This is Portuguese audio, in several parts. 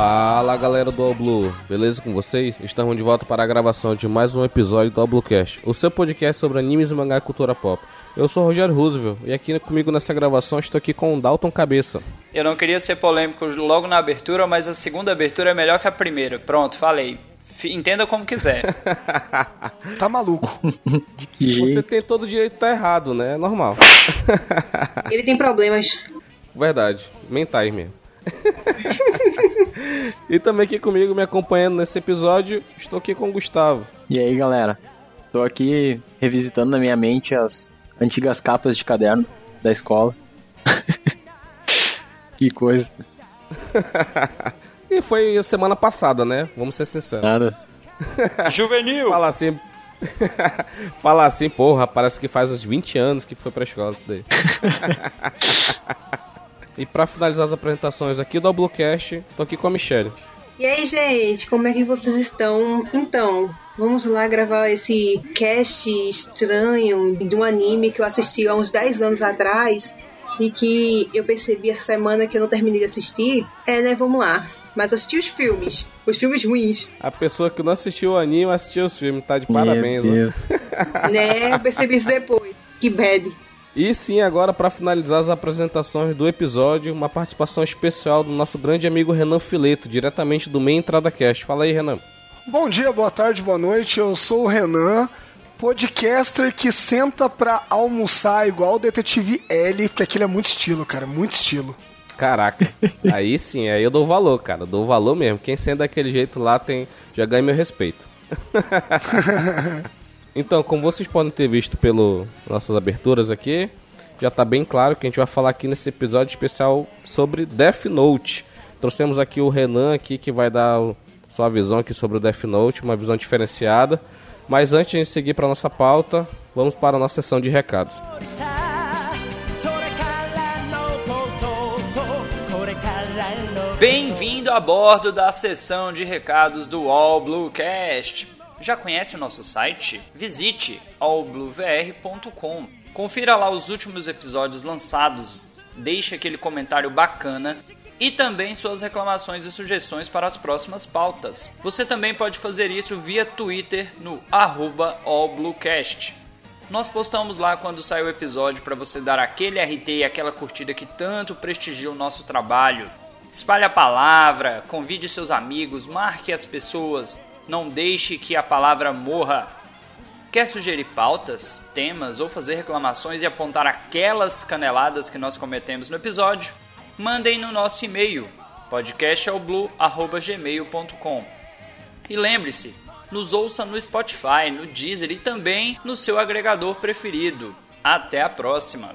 Fala galera do All Blue, beleza com vocês? Estamos de volta para a gravação de mais um episódio do All Bluecast, o seu podcast sobre animes, mangá e cultura pop. Eu sou o Rogério Roosevelt e aqui comigo nessa gravação estou aqui com o Dalton Cabeça. Eu não queria ser polêmico logo na abertura, mas a segunda abertura é melhor que a primeira. Pronto, falei. F- Entenda como quiser. Tá maluco. Você tem todo o direito de estar errado, né? É normal. Ele tem problemas. Verdade, mentais mesmo. e também aqui comigo, me acompanhando nesse episódio, estou aqui com o Gustavo. E aí, galera? Tô aqui revisitando na minha mente as antigas capas de caderno da escola. que coisa. E foi a semana passada, né? Vamos ser sinceros. Nada. Juvenil! Falar assim. Falar assim, porra, parece que faz uns 20 anos que foi pra escola isso daí. E pra finalizar as apresentações aqui do Bluecast, tô aqui com a Michelle. E aí, gente, como é que vocês estão? Então, vamos lá gravar esse cast estranho de um anime que eu assisti há uns 10 anos atrás e que eu percebi essa semana que eu não terminei de assistir. É, né? Vamos lá. Mas assisti os filmes, os filmes ruins, A pessoa que não assistiu o anime assistiu os filmes, tá de parabéns. Meu ó. Deus. né? Eu percebi isso depois. Que bad. E sim, agora pra finalizar as apresentações do episódio, uma participação especial do nosso grande amigo Renan Fileto, diretamente do Meia Entrada Cast. Fala aí, Renan. Bom dia, boa tarde, boa noite. Eu sou o Renan, podcaster que senta pra almoçar igual o Detetive L, porque aquele é muito estilo, cara, muito estilo. Caraca, aí sim, aí eu dou valor, cara, dou valor mesmo. Quem sendo daquele jeito lá tem já ganha meu respeito. então, como vocês podem ter visto pelas nossas aberturas aqui, já tá bem claro que a gente vai falar aqui nesse episódio especial sobre Death Note. Trouxemos aqui o Renan aqui que vai dar sua visão aqui sobre o Death Note, uma visão diferenciada. Mas antes de seguir para nossa pauta, vamos para a nossa sessão de recados. Bem-vindo a bordo da sessão de recados do All Bluecast. Já conhece o nosso site? Visite allbluevr.com. Confira lá os últimos episódios lançados, deixe aquele comentário bacana e também suas reclamações e sugestões para as próximas pautas. Você também pode fazer isso via Twitter no allbluecast. Nós postamos lá quando sai o episódio para você dar aquele RT e aquela curtida que tanto prestigia o nosso trabalho. Espalhe a palavra, convide seus amigos, marque as pessoas, não deixe que a palavra morra. Quer sugerir pautas, temas ou fazer reclamações e apontar aquelas caneladas que nós cometemos no episódio? Mandem no nosso e-mail podcastalblue@gmail.com. E lembre-se, nos ouça no Spotify, no Deezer e também no seu agregador preferido. Até a próxima!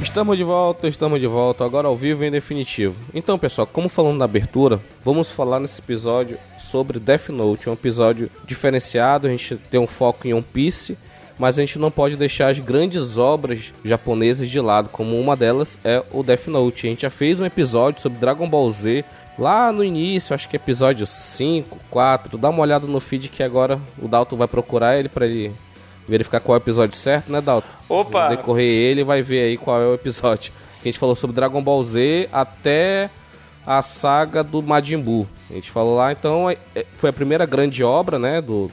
Estamos de volta, estamos de volta, agora ao vivo e em definitivo. Então, pessoal, como falando na abertura, vamos falar nesse episódio sobre Death Note, um episódio diferenciado, a gente tem um foco em One Piece, mas a gente não pode deixar as grandes obras japonesas de lado, como uma delas é o Death Note. A gente já fez um episódio sobre Dragon Ball Z lá no início, acho que episódio 5, 4. Dá uma olhada no feed que agora o Dalton vai procurar ele para ele verificar qual é o episódio certo, né, Dalton? Opa! No decorrer ele vai ver aí qual é o episódio. A gente falou sobre Dragon Ball Z até a saga do Majin Buu. A gente falou lá, então é- é- foi a primeira grande obra, né, do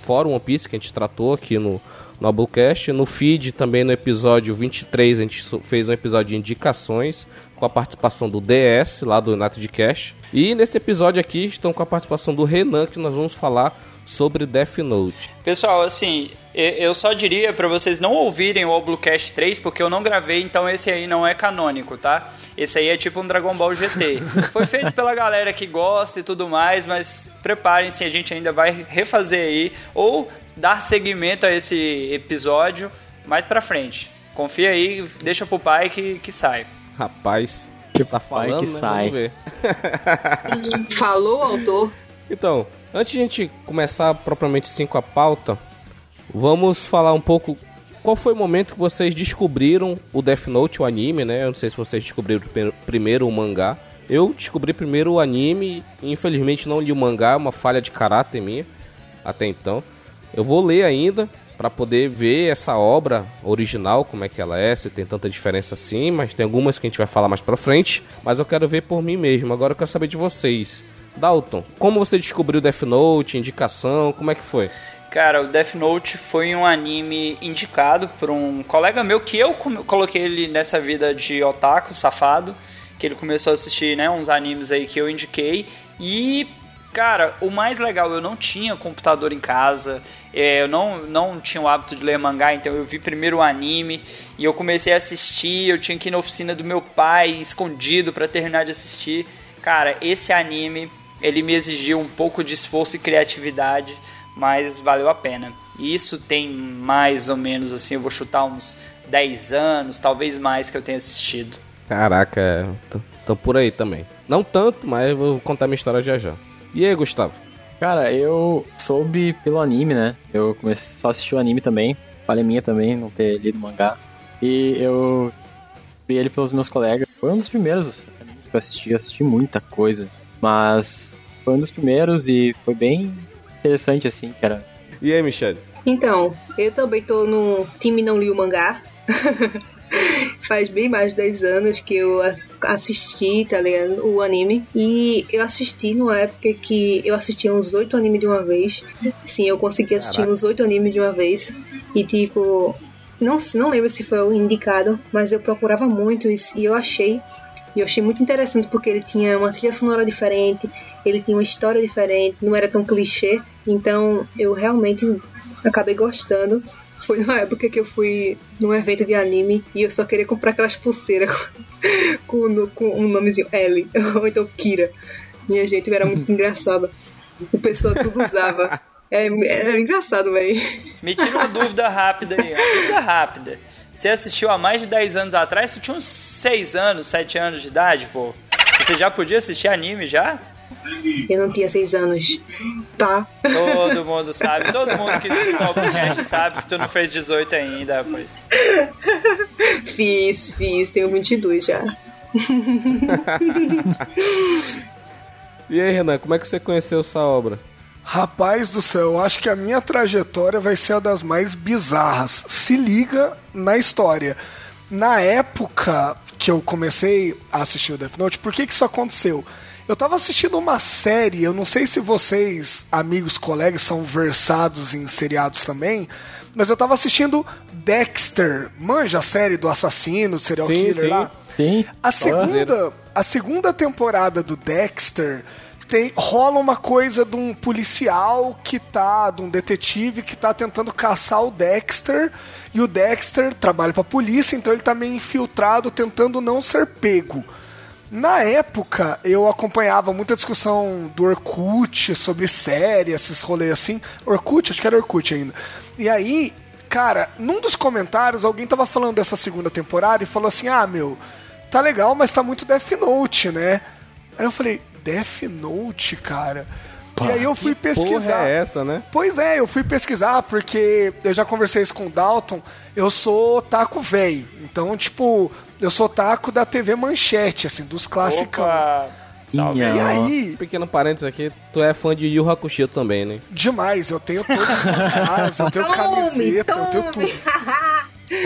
Fórum One Piece que a gente tratou aqui no no Abulcast. No feed também no episódio 23 a gente fez um episódio de indicações com a participação do DS lá do Nato de Cash. E nesse episódio aqui estão com a participação do Renan que nós vamos falar sobre Death Note. Pessoal, assim, eu só diria para vocês não ouvirem o Oblocast 3, porque eu não gravei, então esse aí não é canônico, tá? Esse aí é tipo um Dragon Ball GT. Foi feito pela galera que gosta e tudo mais, mas preparem-se, a gente ainda vai refazer aí, ou dar seguimento a esse episódio mais pra frente. Confia aí, deixa pro pai que, que sai. Rapaz, que tá falando, que né? sai. Vamos ver. Falou, autor. Então, antes de a gente começar propriamente sim com a pauta, vamos falar um pouco qual foi o momento que vocês descobriram o Death Note, o anime, né? Eu não sei se vocês descobriram primeiro o mangá. Eu descobri primeiro o anime infelizmente não li o mangá, é uma falha de caráter minha até então. Eu vou ler ainda para poder ver essa obra original, como é que ela é, se tem tanta diferença assim, mas tem algumas que a gente vai falar mais pra frente. Mas eu quero ver por mim mesmo. Agora eu quero saber de vocês. Dalton, como você descobriu Death Note, indicação, como é que foi? Cara, o Death Note foi um anime indicado por um colega meu que eu coloquei ele nessa vida de otaku safado, que ele começou a assistir, né, uns animes aí que eu indiquei e Cara, o mais legal, eu não tinha computador em casa, é, eu não, não tinha o hábito de ler mangá, então eu vi primeiro o anime e eu comecei a assistir. Eu tinha que ir na oficina do meu pai, escondido, para terminar de assistir. Cara, esse anime ele me exigiu um pouco de esforço e criatividade, mas valeu a pena. E isso tem mais ou menos assim, eu vou chutar uns 10 anos, talvez mais que eu tenha assistido. Caraca, tô, tô por aí também. Não tanto, mas vou contar minha história já já. E aí, Gustavo? Cara, eu soube pelo anime, né? Eu comecei só a assistir o anime também. Falha minha também, não ter lido mangá. E eu vi ele pelos meus colegas. Foi um dos primeiros que eu assisti, eu assisti muita coisa. Mas foi um dos primeiros e foi bem interessante, assim, que era. E aí, Michelle? Então, eu também tô no time Não Li o Mangá. Faz bem mais de 10 anos que eu assisti, tá ligado? O anime. E eu assisti numa época que eu assistia uns 8 animes de uma vez. Sim, eu consegui assistir Caraca. uns 8 animes de uma vez. E tipo, não, não lembro se foi o indicado, mas eu procurava muito e eu achei. E eu achei muito interessante porque ele tinha uma trilha sonora diferente, ele tinha uma história diferente, não era tão clichê. Então eu realmente acabei gostando. Foi numa época que eu fui num evento de anime e eu só queria comprar aquelas pulseiras com, com um nomezinho L, ou então Kira. Minha gente, era muito engraçado. O pessoal tudo usava. É, é engraçado, velho. Me tira uma dúvida rápida aí. Uma dúvida rápida. Você assistiu há mais de 10 anos atrás, tu tinha uns 6 anos, 7 anos de idade, pô. Você já podia assistir anime já? Eu não tinha 6 anos. Tá. Todo mundo sabe, todo mundo que escuta o podcast sabe que tu não fez 18 ainda, pois. Fiz, fiz, tenho 22 já. e aí, Renan, como é que você conheceu essa obra? Rapaz do céu, eu acho que a minha trajetória vai ser a das mais bizarras. Se liga na história. Na época que eu comecei a assistir o Death Note, por que, que isso aconteceu? Eu tava assistindo uma série, eu não sei se vocês, amigos, colegas, são versados em seriados também, mas eu tava assistindo Dexter. Manja a série do assassino, do serial sim, killer sim, lá? Sim. A segunda, a segunda temporada do Dexter tem, rola uma coisa de um policial que tá, de um detetive que tá tentando caçar o Dexter, e o Dexter trabalha pra polícia, então ele tá meio infiltrado tentando não ser pego. Na época, eu acompanhava muita discussão do Orkut sobre série, esses rolês assim. Orkut, acho que era Orkut ainda. E aí, cara, num dos comentários, alguém tava falando dessa segunda temporada e falou assim: ah, meu, tá legal, mas tá muito Death Note, né? Aí eu falei, Death Note, cara. Pá, e aí eu fui pesquisar. Porra é essa, né? Pois é, eu fui pesquisar porque eu já conversei isso com o Dalton. Eu sou taco velho. Então, tipo, eu sou taco da TV Manchete, assim, dos clássicos. Salve. E aí? Pequeno parênteses aqui, tu é fã de Yu Hakusho também, né? Demais, eu tenho tudo em casa, eu tenho camiseta, eu tenho tudo.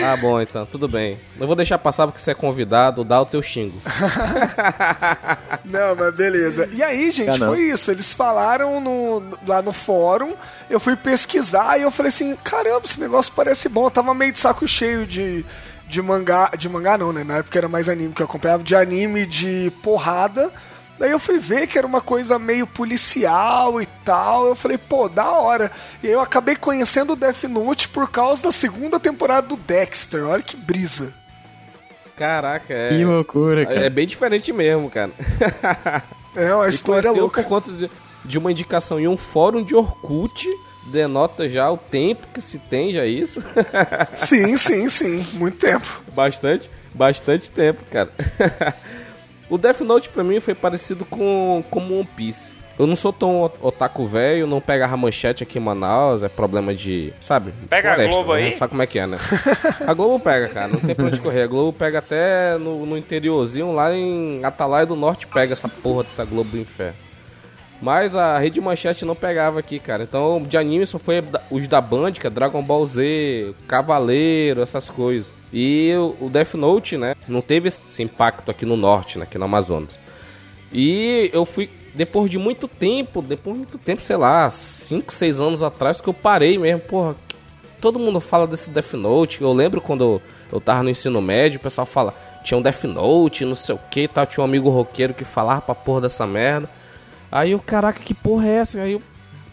Ah, bom, então, tudo bem. Não vou deixar passar porque você é convidado, dá o teu xingo. não, mas beleza. E aí, gente, foi isso. Eles falaram no, lá no fórum, eu fui pesquisar e eu falei assim: caramba, esse negócio parece bom. Eu tava meio de saco cheio de, de mangá. De mangá não, né? Na época era mais anime que eu acompanhava, de anime de porrada. Daí eu fui ver que era uma coisa meio policial e tal. Eu falei, pô, da hora. E aí eu acabei conhecendo o Death Note por causa da segunda temporada do Dexter. Olha que brisa. Caraca, é. Que loucura, cara. É bem diferente mesmo, cara. É uma história louca. por conta de, de uma indicação em um fórum de Orkut. Denota já o tempo que se tem já isso. Sim, sim, sim. Muito tempo. bastante, bastante tempo, cara. O Death Note pra mim foi parecido com como One Piece. Eu não sou tão otaku velho, não pegava manchete aqui em Manaus, é problema de, sabe? Pega a Globo né? aí? Sabe como é que é, né? A Globo pega, cara, não tem pra onde correr. A Globo pega até no, no interiorzinho, lá em Atalaia do Norte, pega essa porra dessa Globo do Inferno. Mas a rede manchete não pegava aqui, cara. Então de anime só foi os da Band, que é Dragon Ball Z, Cavaleiro, essas coisas. E o Death Note, né, não teve esse impacto aqui no norte, né, aqui no Amazonas. E eu fui, depois de muito tempo, depois de muito tempo, sei lá, 5, 6 anos atrás, que eu parei mesmo, porra. Todo mundo fala desse Death Note. Eu lembro quando eu, tava no ensino médio, o pessoal fala, tinha um Death Note, não sei o que tal. Tinha um amigo roqueiro que falava pra porra dessa merda. Aí eu, caraca, que porra é essa? Aí eu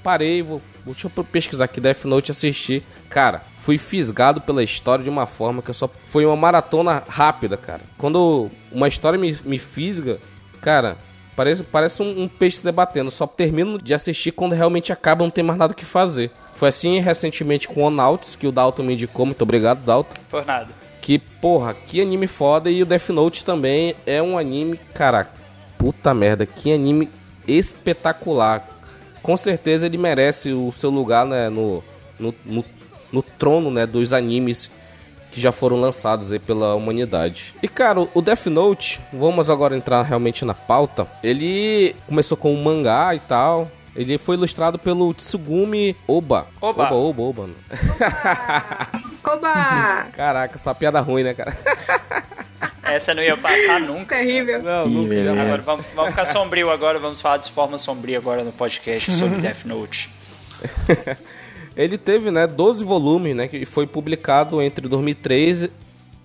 parei, vou- deixa eu pesquisar aqui Death Note e assistir. Cara, fui fisgado pela história de uma forma que eu só. Foi uma maratona rápida, cara. Quando uma história me, me fisga, cara, parece, parece um, um peixe se debatendo. Só termino de assistir quando realmente acaba, não tem mais nada o que fazer. Foi assim recentemente com o Onauts, que o Dalton me indicou. Muito obrigado, Dalton. Por nada. Que, porra, que anime foda. E o Death Note também é um anime, cara, puta merda, que anime espetacular. Com certeza ele merece o seu lugar né, no, no, no, no trono né, dos animes que já foram lançados aí pela humanidade. E cara, o Death Note, vamos agora entrar realmente na pauta. Ele começou com um mangá e tal. Ele foi ilustrado pelo Tsugumi Oba. Oba. Oba, Oba, Oba. Oba! Caraca, essa piada ruim, né, cara? Essa não ia passar nunca. Terrível. Não, nunca. Agora vamos, vamos ficar sombrio agora, vamos falar de forma sombria agora no podcast sobre Death Note. Ele teve, né, 12 volumes, né, que foi publicado entre 2003,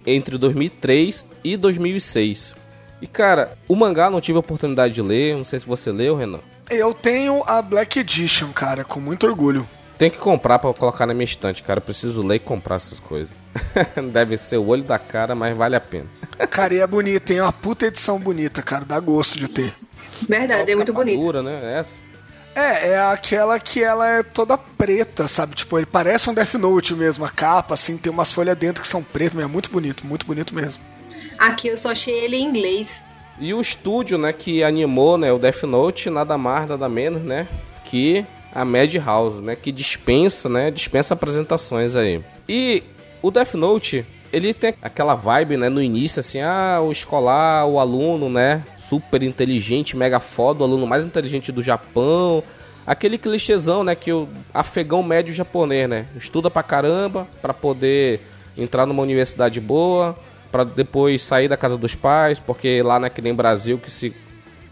entre 2003 e 2006. E cara, o mangá não tive a oportunidade de ler, não sei se você leu, Renan. Eu tenho a Black Edition, cara, com muito orgulho. Tem que comprar pra colocar na minha estante, cara. Eu preciso ler e comprar essas coisas. Deve ser o olho da cara, mas vale a pena. Cara, e é bonito, tem uma puta edição bonita, cara, dá gosto de ter. Verdade, é muito dura, né? Essa. É, é aquela que ela é toda preta, sabe? Tipo, ele parece um Death Note mesmo, a capa, assim, tem umas folhas dentro que são pretas, mas é muito bonito, muito bonito mesmo. Aqui eu só achei ele em inglês. E o estúdio, né, que animou, né, o Death Note, nada mais, nada menos, né, que a Madhouse, né, que dispensa, né, dispensa apresentações aí. E o Death Note, ele tem aquela vibe, né, no início, assim, ah, o escolar, o aluno, né, super inteligente, mega foda, o aluno mais inteligente do Japão, aquele clichêzão, né, que o afegão médio japonês, né, estuda pra caramba pra poder entrar numa universidade boa, pra depois sair da casa dos pais, porque lá não é que nem Brasil que se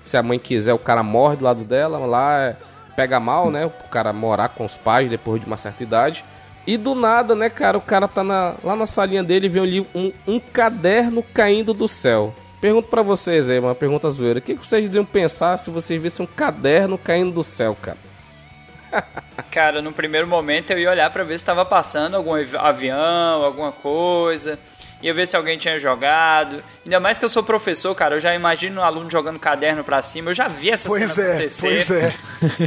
se a mãe quiser o cara morre do lado dela, lá é- pega mal, né, o cara morar com os pais depois de uma certa idade. E do nada, né, cara, o cara tá na- lá na salinha dele e vê livro- um, um caderno caindo do céu. Pergunto pra vocês aí, uma pergunta zoeira. O que vocês iriam pensar se vocês vissem um caderno caindo do céu, cara? Cara, no primeiro momento eu ia olhar pra ver se tava passando algum avi- avião, alguma coisa. Ia ver se alguém tinha jogado. Ainda mais que eu sou professor, cara. Eu já imagino um aluno jogando caderno pra cima. Eu já vi essa Pois cena é, acontecer. pois é.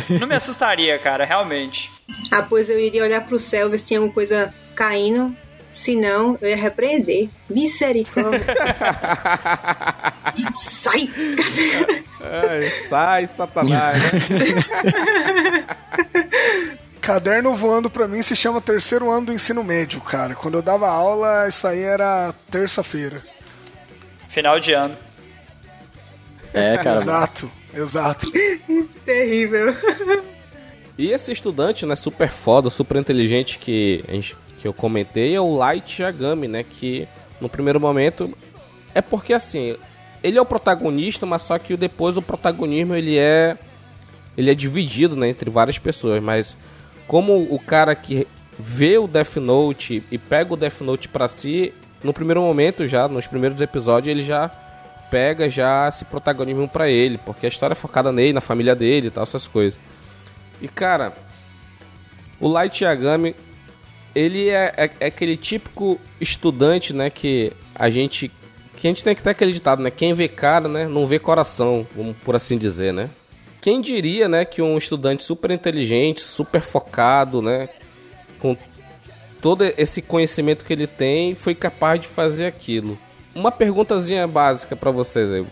Não me assustaria, cara, realmente. Ah, pois eu iria olhar pro céu, ver se tinha alguma coisa caindo. Se não, eu ia repreender. Misericórdia. Sai! Ai, sai, satanás? Caderno voando pra mim se chama terceiro ano do ensino médio, cara. Quando eu dava aula, isso aí era terça-feira. Final de ano. É, cara. Exato, exato. Terrível. E esse estudante, né, super foda, super inteligente que, a gente- que eu comentei é o Light Yagami, né, que no primeiro momento é porque assim, ele é o protagonista, mas só que depois o protagonismo ele é ele é dividido, né, entre várias pessoas, mas como o cara que vê o Death Note e pega o Death Note pra si, no primeiro momento já, nos primeiros episódios, ele já pega já esse protagonismo para ele, porque a história é focada nele, na família dele e tal, essas coisas. E cara, o Light Yagami, ele é, é, é, aquele típico estudante, né, que a gente que a gente tem que ter aquele ditado, né, quem vê cara, né, não vê coração, vamos por assim dizer, né? Quem diria, né, que um estudante super inteligente, super focado, né, com todo esse conhecimento que ele tem, foi capaz de fazer aquilo. Uma perguntazinha básica para vocês aí.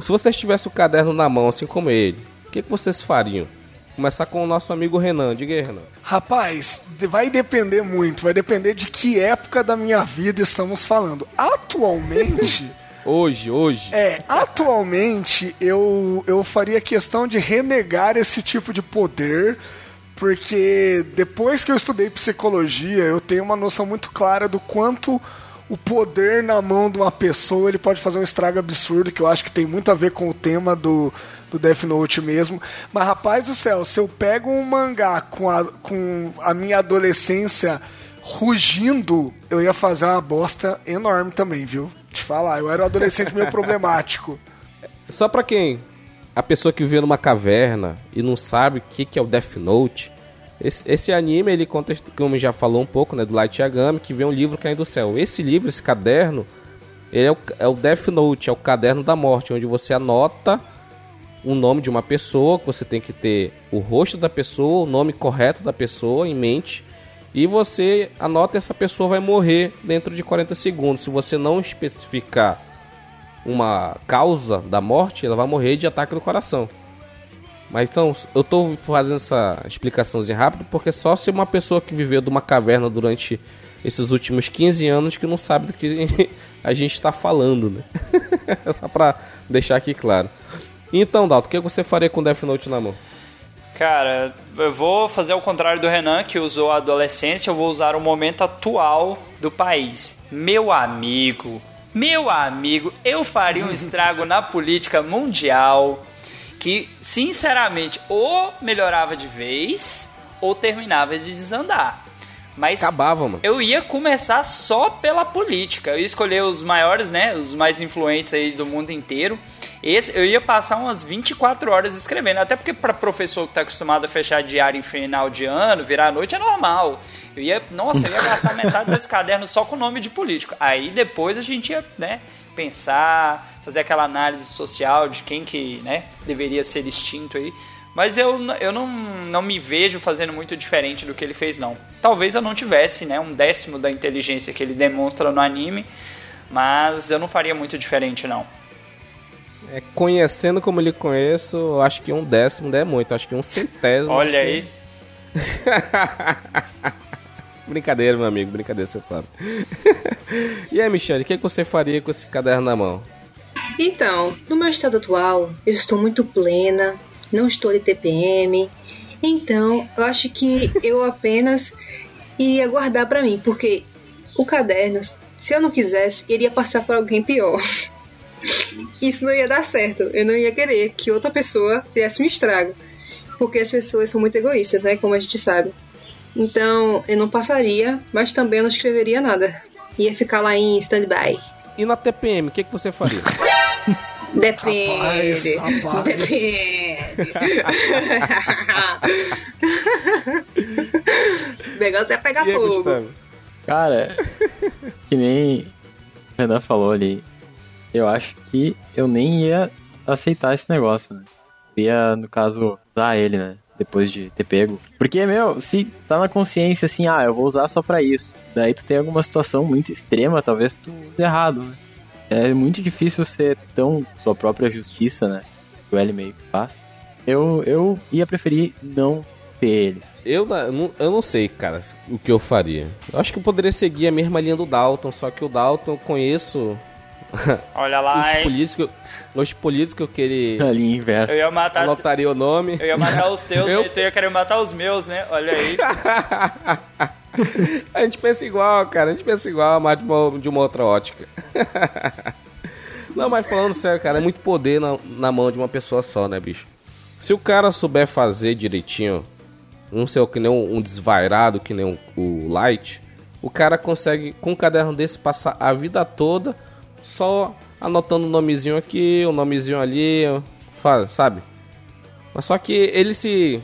Se vocês tivessem o caderno na mão, assim como ele, o que, que vocês fariam? Começar com o nosso amigo Renan. Diga aí, Renan. Rapaz, vai depender muito. Vai depender de que época da minha vida estamos falando. Atualmente. Hoje, hoje. É, atualmente eu, eu faria questão de renegar esse tipo de poder, porque depois que eu estudei psicologia, eu tenho uma noção muito clara do quanto o poder na mão de uma pessoa ele pode fazer um estrago absurdo, que eu acho que tem muito a ver com o tema do, do Death Note mesmo. Mas, rapaz do céu, se eu pego um mangá com a, com a minha adolescência rugindo, eu ia fazer uma bosta enorme também, viu? Te falar, eu era um adolescente meio problemático. Só pra quem? A pessoa que vive numa caverna e não sabe o que, que é o Death Note. Esse, esse anime, ele conta, como já falou um pouco, né, do Light Yagami, que vem um livro caindo do céu. Esse livro, esse caderno, ele é o, é o Death Note, é o caderno da morte, onde você anota o nome de uma pessoa, que você tem que ter o rosto da pessoa, o nome correto da pessoa em mente e você anota essa pessoa vai morrer dentro de 40 segundos. Se você não especificar uma causa da morte, ela vai morrer de ataque do coração. Mas então, eu estou fazendo essa explicaçãozinha rápida porque só se uma pessoa que viveu de uma caverna durante esses últimos 15 anos que não sabe do que a gente está falando, né? só para deixar aqui claro. Então, Dalton, o que você faria com Death Note na mão? Cara, eu vou fazer o contrário do Renan, que usou a adolescência, eu vou usar o momento atual do país. Meu amigo, meu amigo, eu faria um estrago na política mundial que, sinceramente, ou melhorava de vez ou terminava de desandar. Mas Acabava, mano. eu ia começar só pela política. Eu ia escolher os maiores, né? Os mais influentes aí do mundo inteiro. Esse, eu ia passar umas 24 horas escrevendo. Até porque para professor que tá acostumado a fechar diário em final de ano, virar a noite, é normal. Eu ia, nossa, eu ia gastar metade desse caderno só com o nome de político. Aí depois a gente ia, né, pensar, fazer aquela análise social de quem que, né, deveria ser extinto aí. Mas eu, eu não, não me vejo fazendo muito diferente do que ele fez, não. Talvez eu não tivesse né, um décimo da inteligência que ele demonstra no anime, mas eu não faria muito diferente, não. É, conhecendo como ele conheço, eu acho que um décimo não é muito, acho que um centésimo. Olha aí. Que... brincadeira, meu amigo, brincadeira, você sabe. e aí, Michelle, o que você faria com esse caderno na mão? Então, no meu estado atual, eu estou muito plena, não estou de TPM. Então, eu acho que eu apenas iria guardar para mim, porque o caderno, se eu não quisesse, iria passar para alguém pior. Isso não ia dar certo. Eu não ia querer que outra pessoa fizesse um estrago. Porque as pessoas são muito egoístas, né? Como a gente sabe. Então, eu não passaria, mas também não escreveria nada. Ia ficar lá em stand-by. E na TPM, o que, que você faria? Depende. Rapaz, rapaz. Depende. o negócio é pegar E fogo. Gustavo? Cara, que nem o Renan falou ali, eu acho que eu nem ia aceitar esse negócio, né? Eu ia, no caso, usar ele, né? Depois de ter pego. Porque, meu, se tá na consciência assim, ah, eu vou usar só pra isso. Daí tu tem alguma situação muito extrema, talvez tu use errado, né? É muito difícil ser tão sua própria justiça, né? O L meio que faz. Eu, eu ia preferir não ter ele. Eu, eu não sei, cara, o que eu faria. Eu acho que eu poderia seguir a mesma linha do Dalton, só que o Dalton eu conheço Olha lá, os hein? políticos, os políticos que ele A linha inversa. Eu ia matar. anotaria o nome. Eu ia matar os teus, Eu- e tu ia querer matar os meus, né? Olha aí. A gente pensa igual, cara. A gente pensa igual, mas de uma, de uma outra ótica. Não, mas falando sério, cara, é muito poder na, na mão de uma pessoa só, né, bicho? Se o cara souber fazer direitinho, não sei o que nem um, um desvairado, que nem um- o Light, o cara consegue, com um caderno desse, passar a vida toda só anotando o um nomezinho aqui, o um nomezinho ali, sabe? Mas só que ele se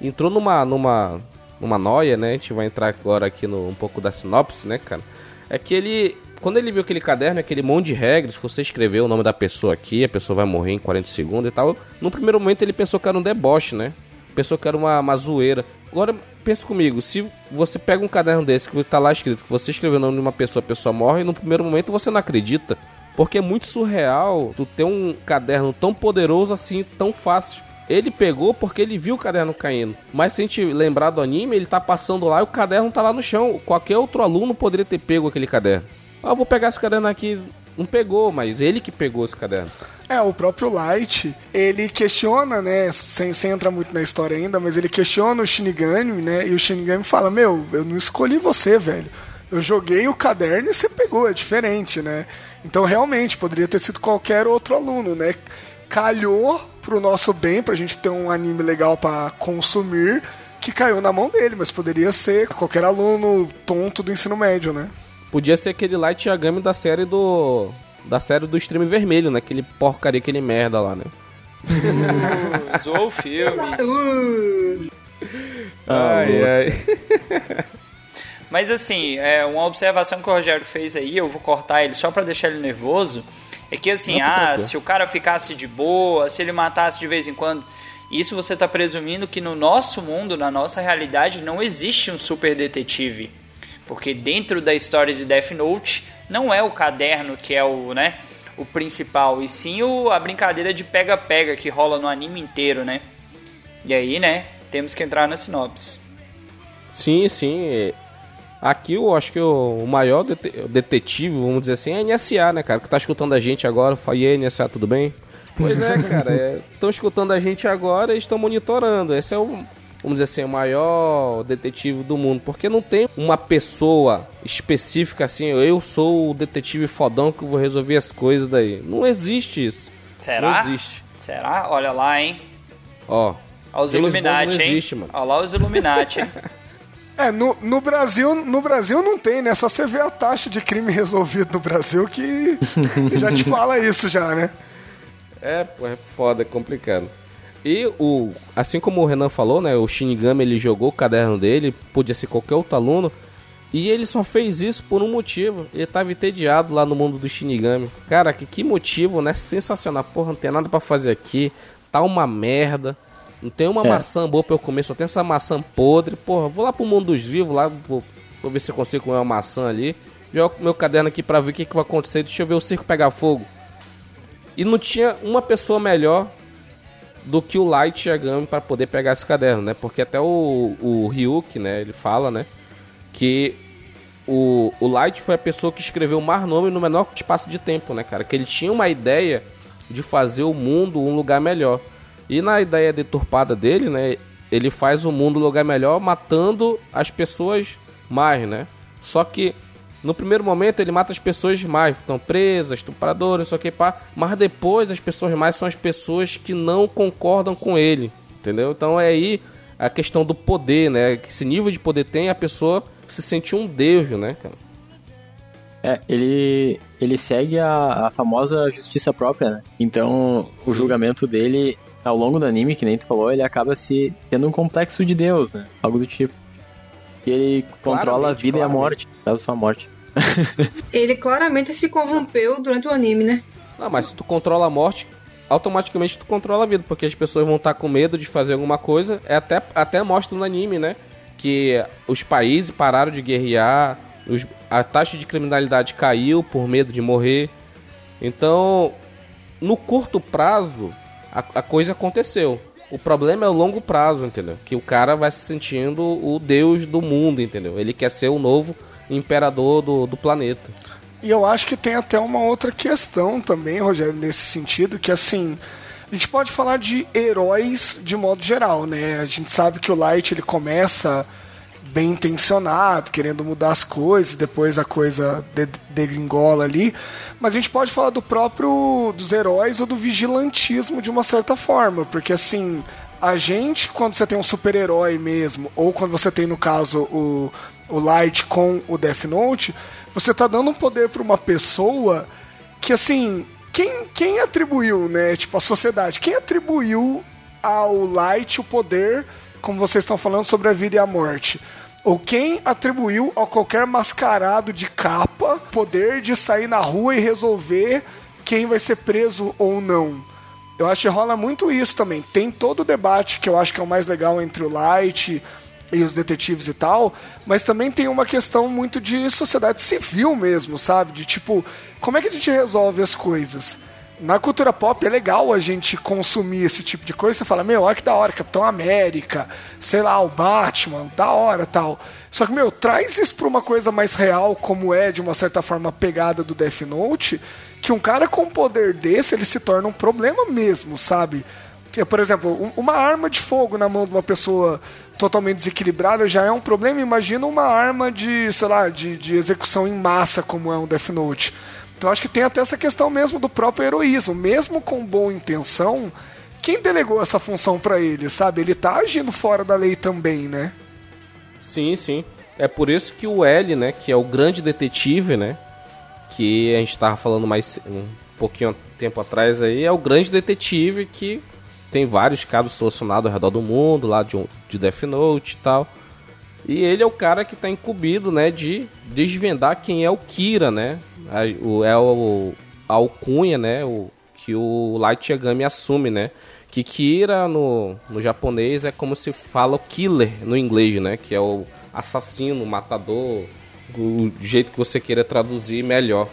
entrou numa numa numa noia, né? A gente vai entrar agora aqui no um pouco da sinopse, né, cara? É que ele quando ele viu aquele caderno, aquele monte de regras, você escrever o nome da pessoa aqui, a pessoa vai morrer em 40 segundos e tal. No primeiro momento ele pensou que era um deboche, né? Pensou que era uma, uma zoeira. Agora, pensa comigo, se você pega um caderno desse que tá lá escrito que você escreveu o nome de uma pessoa, a pessoa morre, e no primeiro momento você não acredita. Porque é muito surreal tu ter um caderno tão poderoso assim, tão fácil. Ele pegou porque ele viu o caderno caindo. Mas se a gente lembrar do anime, ele tá passando lá e o caderno tá lá no chão. Qualquer outro aluno poderia ter pego aquele caderno. Ah, vou pegar esse caderno aqui. Não pegou, mas ele que pegou esse caderno. É, o próprio Light, ele questiona, né, sem, sem entrar muito na história ainda, mas ele questiona o Shinigami, né, e o Shinigami fala, meu, eu não escolhi você, velho. Eu joguei o caderno e você pegou, é diferente, né? Então, realmente, poderia ter sido qualquer outro aluno, né? Calhou pro nosso bem, pra gente ter um anime legal para consumir, que caiu na mão dele, mas poderia ser qualquer aluno tonto do ensino médio, né? Podia ser aquele Light Yagami da série do. Da série do Extreme Vermelho, né? Aquele porcaria, aquele merda lá, né? Uh, zoou o filme. Uh. Ai, ai. Mas assim, é, uma observação que o Rogério fez aí, eu vou cortar ele só para deixar ele nervoso, é que assim, Não, ah, se o cara ficasse de boa, se ele matasse de vez em quando, isso você está presumindo que no nosso mundo, na nossa realidade, não existe um super detetive. Porque dentro da história de Death Note, não é o caderno que é o, né, o principal, e sim o, a brincadeira de pega-pega que rola no anime inteiro, né? E aí, né, temos que entrar na sinopse. Sim, sim. Aqui eu acho que o maior detetive, vamos dizer assim, é a NSA, né, cara? Que tá escutando a gente agora. Fala, e aí, NSA, tudo bem? Pois é, cara. Estão é, escutando a gente agora e estão monitorando. Esse é o, vamos dizer assim, o maior detetive do mundo. Porque não tem uma pessoa específica assim, eu sou o detetive fodão que vou resolver as coisas daí. Não existe isso. Será? Não existe. Será? Olha lá, hein? Ó. Olha os Illuminati, hein? Existe, mano. Olha lá os Illuminati, hein? É, no, no, Brasil, no Brasil não tem, né? Só você vê a taxa de crime resolvido no Brasil que já te fala isso já, né? É, pô, é foda, é complicado. E o, assim como o Renan falou, né, o Shinigami ele jogou o caderno dele, podia ser qualquer outro aluno, e ele só fez isso por um motivo. Ele tava entediado lá no mundo do Shinigami. Cara, que, que motivo, né? Sensacional. Porra, não tem nada para fazer aqui. Tá uma merda. Não tem uma é. maçã boa pra eu comer, só tem essa maçã podre. Porra, vou lá pro mundo dos vivos, lá, vou, vou ver se eu consigo comer uma maçã ali. Jogo meu caderno aqui pra ver o que, que vai acontecer. Deixa eu ver o circo pegar fogo. E não tinha uma pessoa melhor do que o Light Yagami para poder pegar esse caderno, né? Porque até o, o Ryuk, né, ele fala, né, que o, o Light foi a pessoa que escreveu o mais nome no menor espaço de tempo, né, cara? Que ele tinha uma ideia de fazer o mundo um lugar melhor. E na ideia deturpada dele, né, ele faz o mundo um lugar melhor matando as pessoas mais, né? Só que no primeiro momento ele mata as pessoas mais, estão presas, estupradoras, só que pá, mas depois as pessoas mais são as pessoas que não concordam com ele, entendeu? Então é aí a questão do poder, né? Que esse nível de poder tem, a pessoa se sente um deus, né, cara? É, ele, ele segue a, a famosa justiça própria, né? Então, Sim. o julgamento dele ao longo do anime, que nem tu falou, ele acaba se tendo um complexo de Deus, né? Algo do tipo. E ele controla a vida claramente. e a morte, caso sua morte. ele claramente se corrompeu durante o anime, né? Não, mas se tu controla a morte, automaticamente tu controla a vida, porque as pessoas vão estar com medo de fazer alguma coisa. É até, até mostra no anime, né? Que os países pararam de guerrear, os, a taxa de criminalidade caiu por medo de morrer. Então, no curto prazo, a, a coisa aconteceu. O problema é o longo prazo, entendeu? Que o cara vai se sentindo o deus do mundo, entendeu? Ele quer ser o novo imperador do, do planeta. E eu acho que tem até uma outra questão também, Rogério, nesse sentido, que assim, a gente pode falar de heróis de modo geral, né? A gente sabe que o Light ele começa bem intencionado, querendo mudar as coisas, depois a coisa degringola ali. Mas a gente pode falar do próprio dos heróis ou do vigilantismo de uma certa forma, porque assim, a gente, quando você tem um super-herói mesmo, ou quando você tem, no caso, o, o Light com o Death Note, você tá dando um poder para uma pessoa que, assim, quem, quem atribuiu, né? Tipo, a sociedade, quem atribuiu ao Light o poder, como vocês estão falando, sobre a vida e a morte? Ou quem atribuiu a qualquer mascarado de capa poder de sair na rua e resolver quem vai ser preso ou não? Eu acho que rola muito isso também. Tem todo o debate que eu acho que é o mais legal entre o Light e os detetives e tal, mas também tem uma questão muito de sociedade civil mesmo, sabe? De tipo, como é que a gente resolve as coisas? Na cultura pop é legal a gente consumir esse tipo de coisa. Você fala, meu, olha que da hora, Capitão América, sei lá, o Batman, da hora tal. Só que, meu, traz isso pra uma coisa mais real, como é, de uma certa forma, a pegada do Death Note, que um cara com poder desse, ele se torna um problema mesmo, sabe? Que, por exemplo, uma arma de fogo na mão de uma pessoa totalmente desequilibrada já é um problema. Imagina uma arma de, sei lá, de, de execução em massa, como é um Death Note. Então acho que tem até essa questão mesmo do próprio heroísmo. Mesmo com boa intenção, quem delegou essa função para ele, sabe? Ele tá agindo fora da lei também, né? Sim, sim. É por isso que o L, né, que é o grande detetive, né, que a gente tava falando mais um pouquinho tempo atrás aí, é o grande detetive que tem vários casos solucionados ao redor do mundo, lá de, de Death Note e tal. E ele é o cara que está incumbido, né, de desvendar quem é o Kira, né? O, é o, a alcunha, né, o, que o Light Yagami assume, né? Que Kira no, no japonês é como se fala o killer no inglês, né? Que é o assassino, matador, o jeito que você queira traduzir melhor.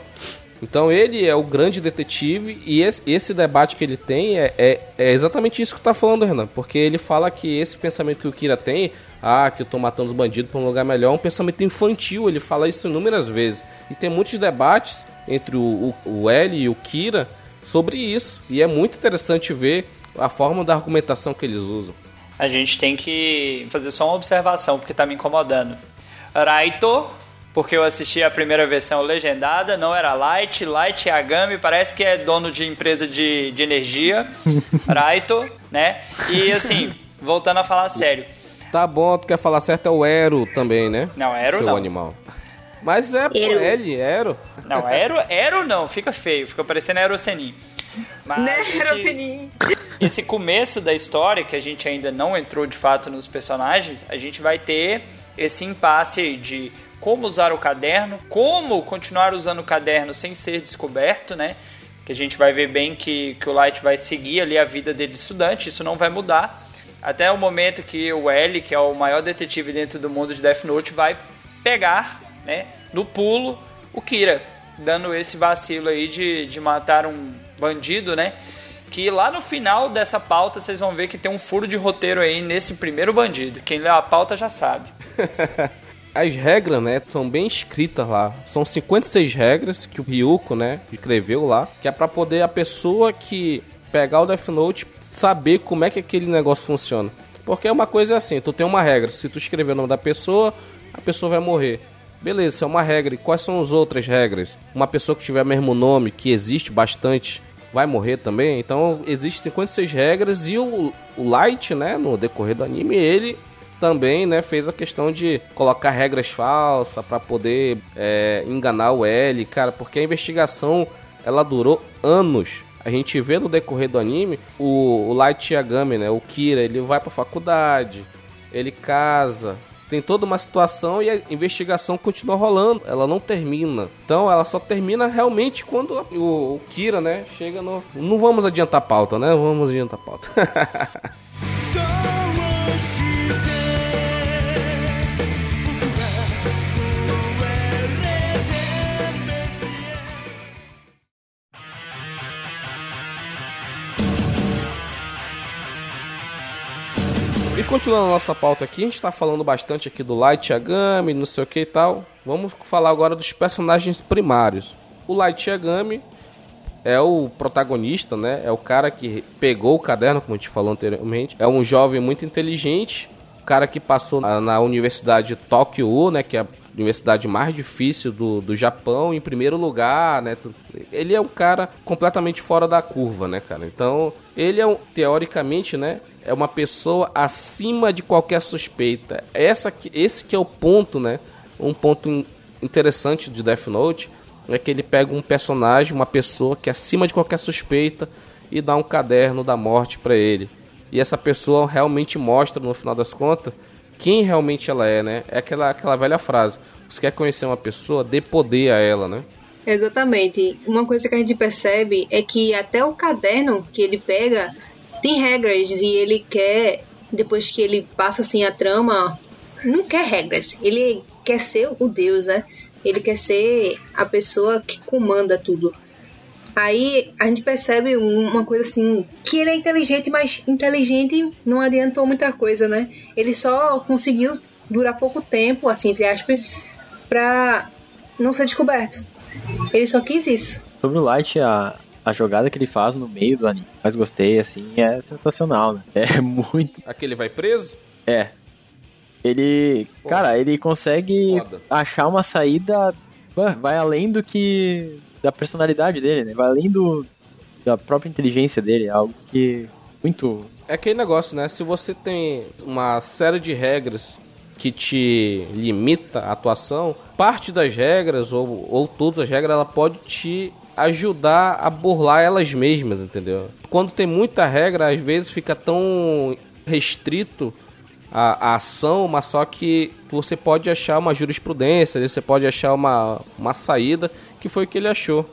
Então ele é o grande detetive e esse, esse debate que ele tem é, é, é exatamente isso que está falando, Renan. Porque ele fala que esse pensamento que o Kira tem, ah, que eu estou matando os bandidos para um lugar melhor, é um pensamento infantil. Ele fala isso inúmeras vezes. E tem muitos debates entre o, o, o L e o Kira sobre isso. E é muito interessante ver a forma da argumentação que eles usam. A gente tem que fazer só uma observação, porque está me incomodando. Raito porque eu assisti a primeira versão legendada, não era Light, Light Yagami, parece que é dono de empresa de, de energia, Raito, né? E assim, voltando a falar sério. Tá bom, tu quer falar certo é o Ero também, né? Não, Ero Seu não. animal. Mas é Ero. L, Ero. Não, Ero, Ero não, fica feio, fica parecendo Aerocenin. Mas Né, esse, esse começo da história, que a gente ainda não entrou de fato nos personagens, a gente vai ter esse impasse aí de como usar o caderno, como continuar usando o caderno sem ser descoberto, né? Que a gente vai ver bem que, que o Light vai seguir ali a vida dele de estudante, isso não vai mudar. Até o momento que o L, que é o maior detetive dentro do mundo de Death Note, vai pegar, né, no pulo, o Kira, dando esse vacilo aí de, de matar um bandido, né? Que lá no final dessa pauta vocês vão ver que tem um furo de roteiro aí nesse primeiro bandido. Quem lê a pauta já sabe. As regras, né, são bem escritas lá. São 56 regras que o Ryuko, né, escreveu lá, que é para poder a pessoa que pegar o Death Note saber como é que aquele negócio funciona. Porque é uma coisa assim, tu tem uma regra, se tu escrever o nome da pessoa, a pessoa vai morrer. Beleza, isso é uma regra. E quais são as outras regras? Uma pessoa que tiver o mesmo nome, que existe bastante, vai morrer também. Então, existem 56 regras e o, o Light, né, no decorrer do anime, ele também, né, fez a questão de colocar regras falsas para poder é, enganar o L, cara, porque a investigação ela durou anos. A gente vê no decorrer do anime o, o Light Yagami, né, o Kira, ele vai pra faculdade, ele casa, tem toda uma situação e a investigação continua rolando, ela não termina. Então ela só termina realmente quando o, o Kira, né, chega no. Não vamos adiantar a pauta, né? Vamos adiantar a pauta. continuando a nossa pauta aqui, a gente tá falando bastante aqui do Light Yagami, não sei o que e tal. Vamos falar agora dos personagens primários. O Light Yagami é o protagonista, né? É o cara que pegou o caderno, como a gente falou anteriormente. É um jovem muito inteligente, cara que passou na, na Universidade de Tóquio, né? Que é universidade mais difícil do, do Japão, em primeiro lugar, né? Ele é um cara completamente fora da curva, né, cara? Então, ele é, um, teoricamente, né? É uma pessoa acima de qualquer suspeita. Essa esse que é o ponto, né? Um ponto in- interessante de Death Note é que ele pega um personagem, uma pessoa que é acima de qualquer suspeita e dá um caderno da morte para ele. E essa pessoa realmente mostra, no final das contas, quem realmente ela é, né? É aquela, aquela velha frase: você quer conhecer uma pessoa, dê poder a ela, né? Exatamente. Uma coisa que a gente percebe é que até o caderno que ele pega tem regras e ele quer, depois que ele passa assim a trama, não quer regras. Ele quer ser o Deus, né? Ele quer ser a pessoa que comanda tudo. Aí a gente percebe uma coisa assim, que ele é inteligente, mas inteligente não adiantou muita coisa, né? Ele só conseguiu durar pouco tempo, assim, entre aspas, pra não ser descoberto. Ele só quis isso. Sobre o Light, a, a jogada que ele faz no meio do anime, mas gostei, assim, é sensacional, né? É muito. Aquele vai preso? É. Ele. Pô, cara, ele consegue foda. achar uma saída. Vai além do que. Da personalidade dele, né? Vai além do. da própria inteligência dele. É algo que. muito. É aquele negócio, né? Se você tem uma série de regras que te limita a atuação, parte das regras, ou, ou todas as regras, ela pode te ajudar a burlar elas mesmas, entendeu? Quando tem muita regra, às vezes fica tão restrito a, a, ação, mas só que você pode achar uma jurisprudência, você pode achar uma, uma saída, que foi o que ele achou.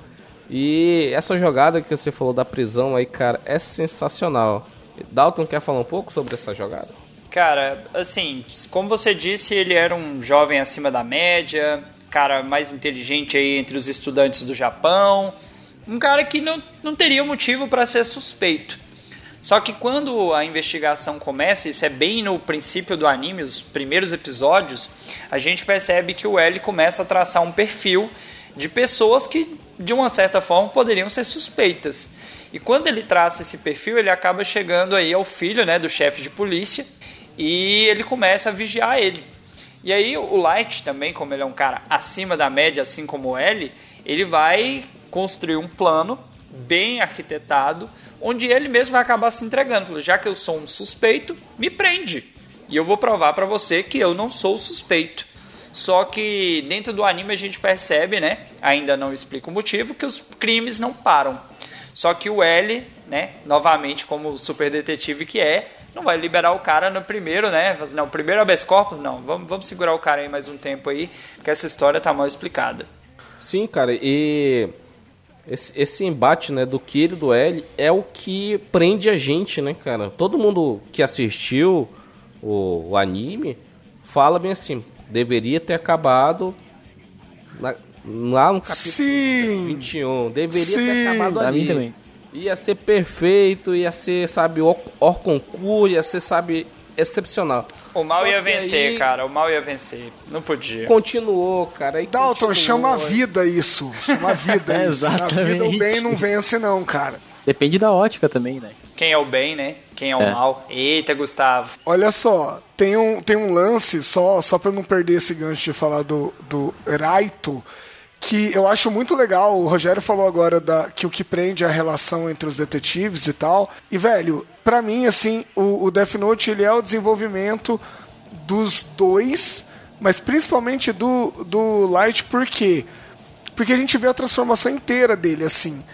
E essa jogada que você falou da prisão aí, cara, é sensacional. Dalton quer falar um pouco sobre essa jogada? Cara, assim, como você disse, ele era um jovem acima da média, cara mais inteligente aí entre os estudantes do Japão, um cara que não, não teria motivo para ser suspeito. Só que quando a investigação começa, isso é bem no princípio do anime, os primeiros episódios, a gente percebe que o L começa a traçar um perfil de pessoas que, de uma certa forma, poderiam ser suspeitas. E quando ele traça esse perfil, ele acaba chegando aí ao filho né, do chefe de polícia e ele começa a vigiar ele. E aí o Light também, como ele é um cara acima da média, assim como o L, ele vai construir um plano bem arquitetado, onde ele mesmo vai acabar se entregando. Já que eu sou um suspeito, me prende. E eu vou provar para você que eu não sou suspeito. Só que dentro do anime a gente percebe, né? Ainda não explica o motivo, que os crimes não param. Só que o L, né? Novamente, como super detetive que é, não vai liberar o cara no primeiro, né? Assim, não, primeiro habeas corpus, não. Vamos, vamos segurar o cara aí mais um tempo aí, porque essa história tá mal explicada. Sim, cara, e esse, esse embate, né, do Kira e do L é o que prende a gente, né, cara? Todo mundo que assistiu o, o anime fala bem assim, deveria ter acabado na, lá no capítulo Sim. 21. Deveria Sim. ter acabado ali. mim também. Ia ser perfeito, ia ser, sabe, or, or concurso, ia ser, sabe, excepcional. O mal Só ia vencer, aí... cara. O mal ia vencer. Não podia. Continuou, cara. Aí Dalton, continuou. chama a vida isso. Chama a vida é, isso. Exatamente. Na vida o bem não vence, não, cara. Depende da ótica também, né? Quem é o bem, né? Quem é o é. mal. Eita, Gustavo. Olha só, tem um, tem um lance, só, só pra não perder esse gancho de falar do, do Raito, que eu acho muito legal. O Rogério falou agora da, que o que prende é a relação entre os detetives e tal. E, velho, para mim, assim, o, o Death Note ele é o desenvolvimento dos dois, mas principalmente do, do Light, por quê? Porque a gente vê a transformação inteira dele, assim.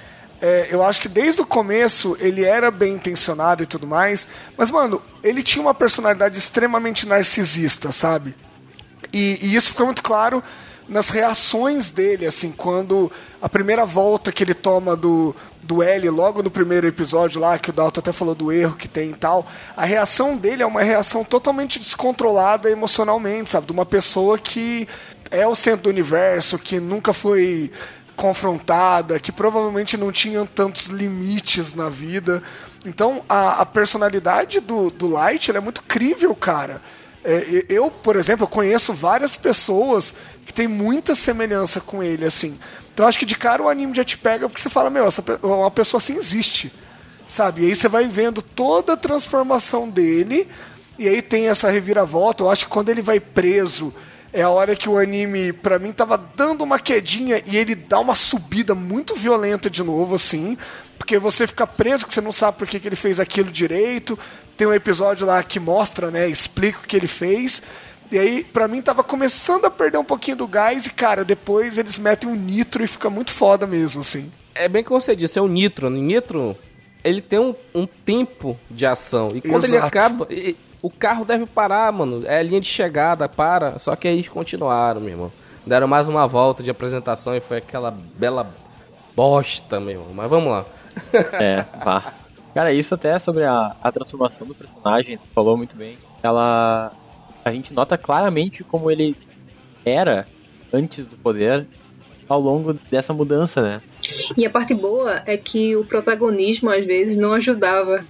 É, eu acho que desde o começo ele era bem intencionado e tudo mais, mas, mano, ele tinha uma personalidade extremamente narcisista, sabe? E, e isso fica muito claro nas reações dele, assim, quando a primeira volta que ele toma do, do L logo no primeiro episódio lá, que o Dalton até falou do erro que tem e tal, a reação dele é uma reação totalmente descontrolada emocionalmente, sabe? De uma pessoa que é o centro do universo, que nunca foi confrontada, que provavelmente não tinha tantos limites na vida. Então a, a personalidade do, do Light é muito crível, cara. É, eu, por exemplo, conheço várias pessoas que têm muita semelhança com ele, assim. Então acho que de cara o anime já te pega porque você fala, meu, essa, uma pessoa assim existe. Sabe? E aí você vai vendo toda a transformação dele, e aí tem essa reviravolta. Eu acho que quando ele vai preso, é a hora que o anime, pra mim, tava dando uma quedinha e ele dá uma subida muito violenta de novo, assim. Porque você fica preso, que você não sabe por que, que ele fez aquilo direito. Tem um episódio lá que mostra, né? Explica o que ele fez. E aí, pra mim, tava começando a perder um pouquinho do gás e, cara, depois eles metem um nitro e fica muito foda mesmo, assim. É bem como você disse, é o nitro. O nitro, ele tem um, um tempo de ação. E quando ele Exato. acaba, e- o carro deve parar, mano. É a linha de chegada, para. Só que aí eles continuaram, meu irmão. Deram mais uma volta de apresentação e foi aquela bela bosta, meu irmão. Mas vamos lá. É, vá. Cara, isso até sobre a, a transformação do personagem, tu falou muito bem. Ela. A gente nota claramente como ele era antes do poder ao longo dessa mudança, né? E a parte boa é que o protagonismo às vezes não ajudava,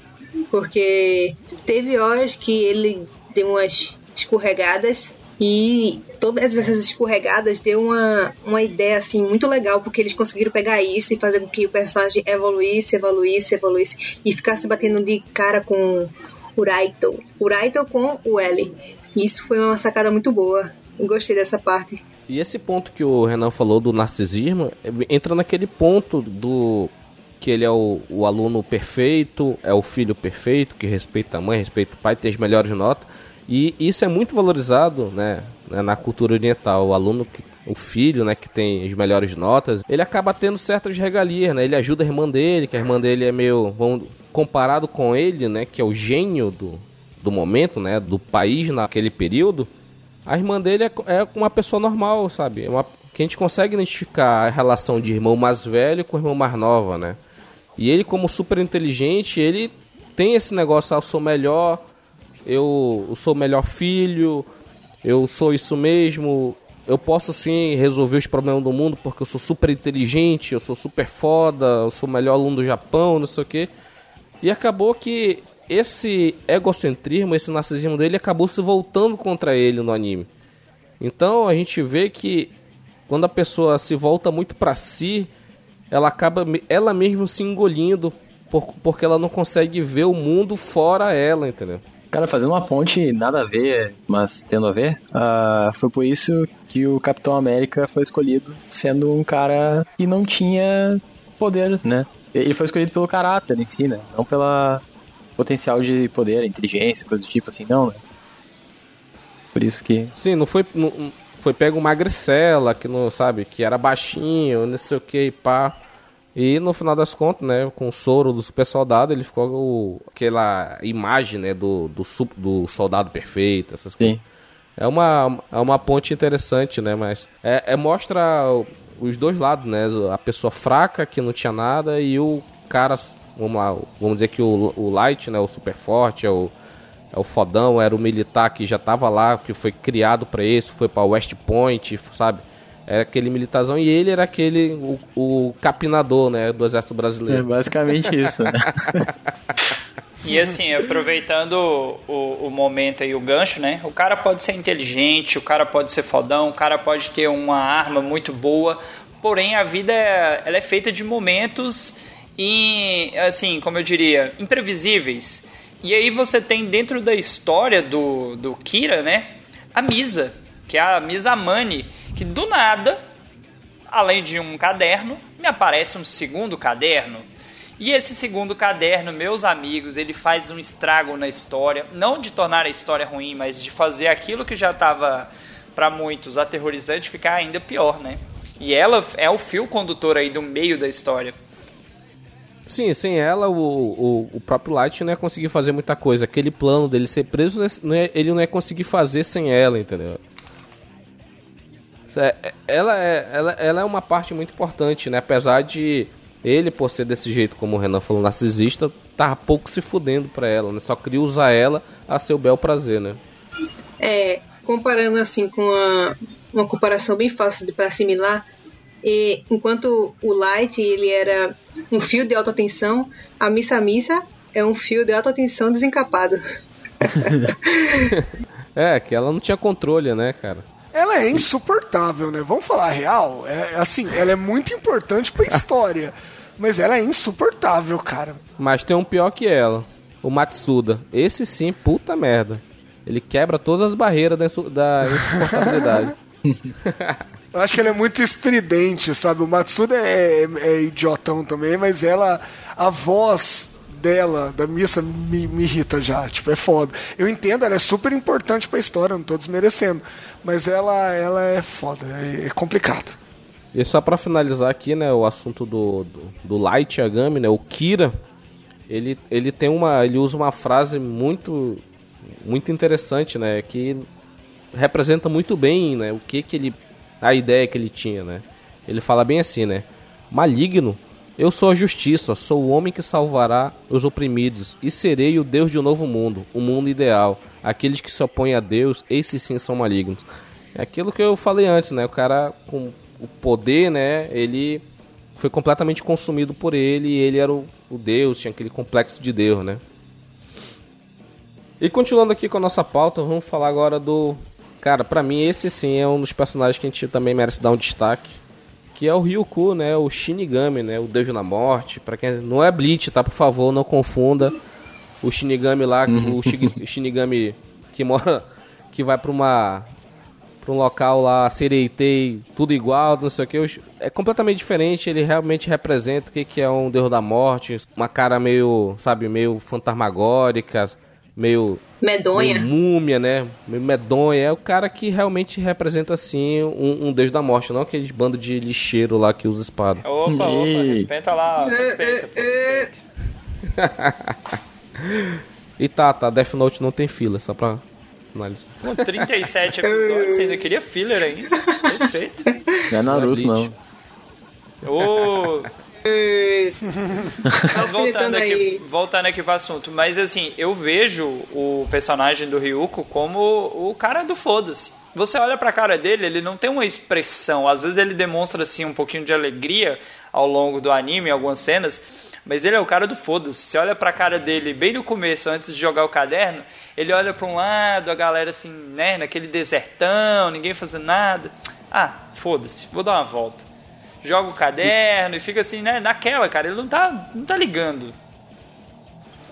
porque teve horas que ele deu umas escorregadas e todas essas escorregadas deu uma, uma ideia assim muito legal, porque eles conseguiram pegar isso e fazer com que o personagem evoluísse, evoluísse, evoluísse e ficasse batendo de cara com o Raito, o Raito com o L. Isso foi uma sacada muito boa. Gostei dessa parte. E esse ponto que o Renan falou do narcisismo entra naquele ponto do que ele é o, o aluno perfeito, é o filho perfeito, que respeita a mãe, respeita o pai, tem as melhores notas. E isso é muito valorizado né, né, na cultura oriental. O aluno, que, o filho né, que tem as melhores notas, ele acaba tendo certas regalias. Né? Ele ajuda a irmã dele, que a irmã dele é meio. Vamos, comparado com ele, né, que é o gênio do, do momento, né, do país naquele período. A irmã dele é, é uma pessoa normal, sabe? É uma, que a gente consegue identificar a relação de irmão mais velho com irmão mais nova, né? E ele, como super inteligente, ele tem esse negócio, ah, eu sou melhor, eu, sou o melhor filho, eu sou isso mesmo, eu posso sim resolver os problemas do mundo porque eu sou super inteligente, eu sou super foda, eu sou o melhor aluno do Japão, não sei o quê. E acabou que esse egocentrismo, esse narcisismo dele acabou se voltando contra ele no anime. Então a gente vê que quando a pessoa se volta muito pra si, ela acaba ela mesma se engolindo por- porque ela não consegue ver o mundo fora ela, entendeu? Cara, fazendo uma ponte nada a ver, mas tendo a ver, ah, foi por isso que o Capitão América foi escolhido sendo um cara que não tinha poder, né? Ele foi escolhido pelo caráter em si, né? Não pela potencial de poder, inteligência, coisa do tipo assim, não, né? Por isso que. Sim, não foi não- foi pego uma magricela que não sabe que era baixinho, não sei o que, pá. E no final das contas, né, com o soro do super soldado, ele ficou o, aquela imagem, né, do, do, do soldado perfeito, essas coisas. É uma, é uma ponte interessante, né? Mas é, é- mostra os dois lados, né? A pessoa fraca que não tinha nada e o cara, vamos lá, vamos dizer que o, o Light, né? O super forte, é o, é o fodão, era o militar que já tava lá, que foi criado pra isso, foi pra West Point, sabe? Era aquele militarzão e ele era aquele, o, o capinador, né? Do exército É brasileiro. basicamente isso, né? E assim, aproveitando o, o momento aí, o gancho, né? O cara pode ser inteligente, o cara pode ser fodão, o cara pode ter uma arma muito boa, porém a vida é, ela é feita de momentos e, assim, como eu diria, imprevisíveis. E aí você tem dentro da história do, do Kira, né? A Misa, que é a Misa Mani, que do nada além de um caderno, me aparece um segundo caderno. E esse segundo caderno, meus amigos, ele faz um estrago na história, não de tornar a história ruim, mas de fazer aquilo que já estava para muitos aterrorizante ficar ainda pior, né? E ela é o fio condutor aí do meio da história. Sim, sem ela, o, o, o próprio Light não ia conseguir fazer muita coisa. Aquele plano dele ser preso, não ia- ele não ia conseguir fazer sem ela, entendeu? É, é- Ela é, ela, ela é uma parte muito importante, né? Apesar de ele, por ser desse jeito, como o Renan falou, narcisista, tava pouco se fudendo pra ela, né? Só queria usar ela a seu bel prazer, né? É, comparando assim com a- uma comparação bem fácil de para assimilar, e enquanto o Light ele era um fio de alta tensão, a Missa Missa é um fio de alta tensão desencapado. É, que ela não tinha controle, né, cara? Ela é insuportável, né? Vamos falar real. É, assim, ela é muito importante pra história. Mas ela é insuportável, cara. Mas tem um pior que ela, o Matsuda. Esse sim, puta merda. Ele quebra todas as barreiras da, insu- da insuportabilidade. Eu acho que ela é muito estridente, sabe? O Matsuda é, é idiotão também, mas ela. A voz dela, da missa, me, me irrita já. Tipo, é foda. Eu entendo, ela é super importante pra história, não tô desmerecendo. Mas ela, ela é foda, é, é complicado. E só para finalizar aqui, né, o assunto do, do, do Light Yagami, né, o Kira, ele, ele tem uma, ele usa uma frase muito, muito interessante, né, que representa muito bem, né, o que que ele, a ideia que ele tinha, né. Ele fala bem assim, né, maligno, eu sou a justiça, sou o homem que salvará os oprimidos e serei o Deus de um novo mundo, o um mundo ideal. Aqueles que se opõem a Deus, esses sim são malignos. É aquilo que eu falei antes, né? O cara com o poder, né? Ele foi completamente consumido por ele e ele era o, o Deus, tinha aquele complexo de Deus, né? E continuando aqui com a nossa pauta, vamos falar agora do. Cara, para mim esse sim é um dos personagens que a gente também merece dar um destaque. Que é o Ryuku, né? O Shinigami, né? O Deus da Morte. Para quem não é Bleach, tá? Por favor, não confunda o Shinigami lá, uhum. o Shinigami que mora, que vai para uma para um local lá, Sereitei, tudo igual, não sei o que. É completamente diferente, ele realmente representa o que, que é um Deus da Morte, uma cara meio, sabe, meio fantasmagórica, meio. Medonha. Meio múmia, né? Meio medonha. É o cara que realmente representa, assim, um, um Deus da morte, não aquele bando de lixeiro lá que usa espada. Opa, opa, respeita lá, respeita, pô, respeita. e tá, tá, Death Note não tem fila, só pra finalizar. Com 37 episódios, você ainda queria filler ainda. Respeito. Não é Naruto, não. Ô... Mas voltando aqui, voltando aqui pro assunto, mas assim, eu vejo o personagem do Ryuko como o cara do foda-se. Você olha pra cara dele, ele não tem uma expressão. Às vezes ele demonstra assim um pouquinho de alegria ao longo do anime, em algumas cenas, mas ele é o cara do foda-se. Você olha pra cara dele bem no começo, antes de jogar o caderno, ele olha pra um lado, a galera assim, né, naquele desertão, ninguém fazendo nada. Ah, foda-se, vou dar uma volta. Joga o caderno e fica assim, né, naquela, cara, ele não tá, não tá ligando.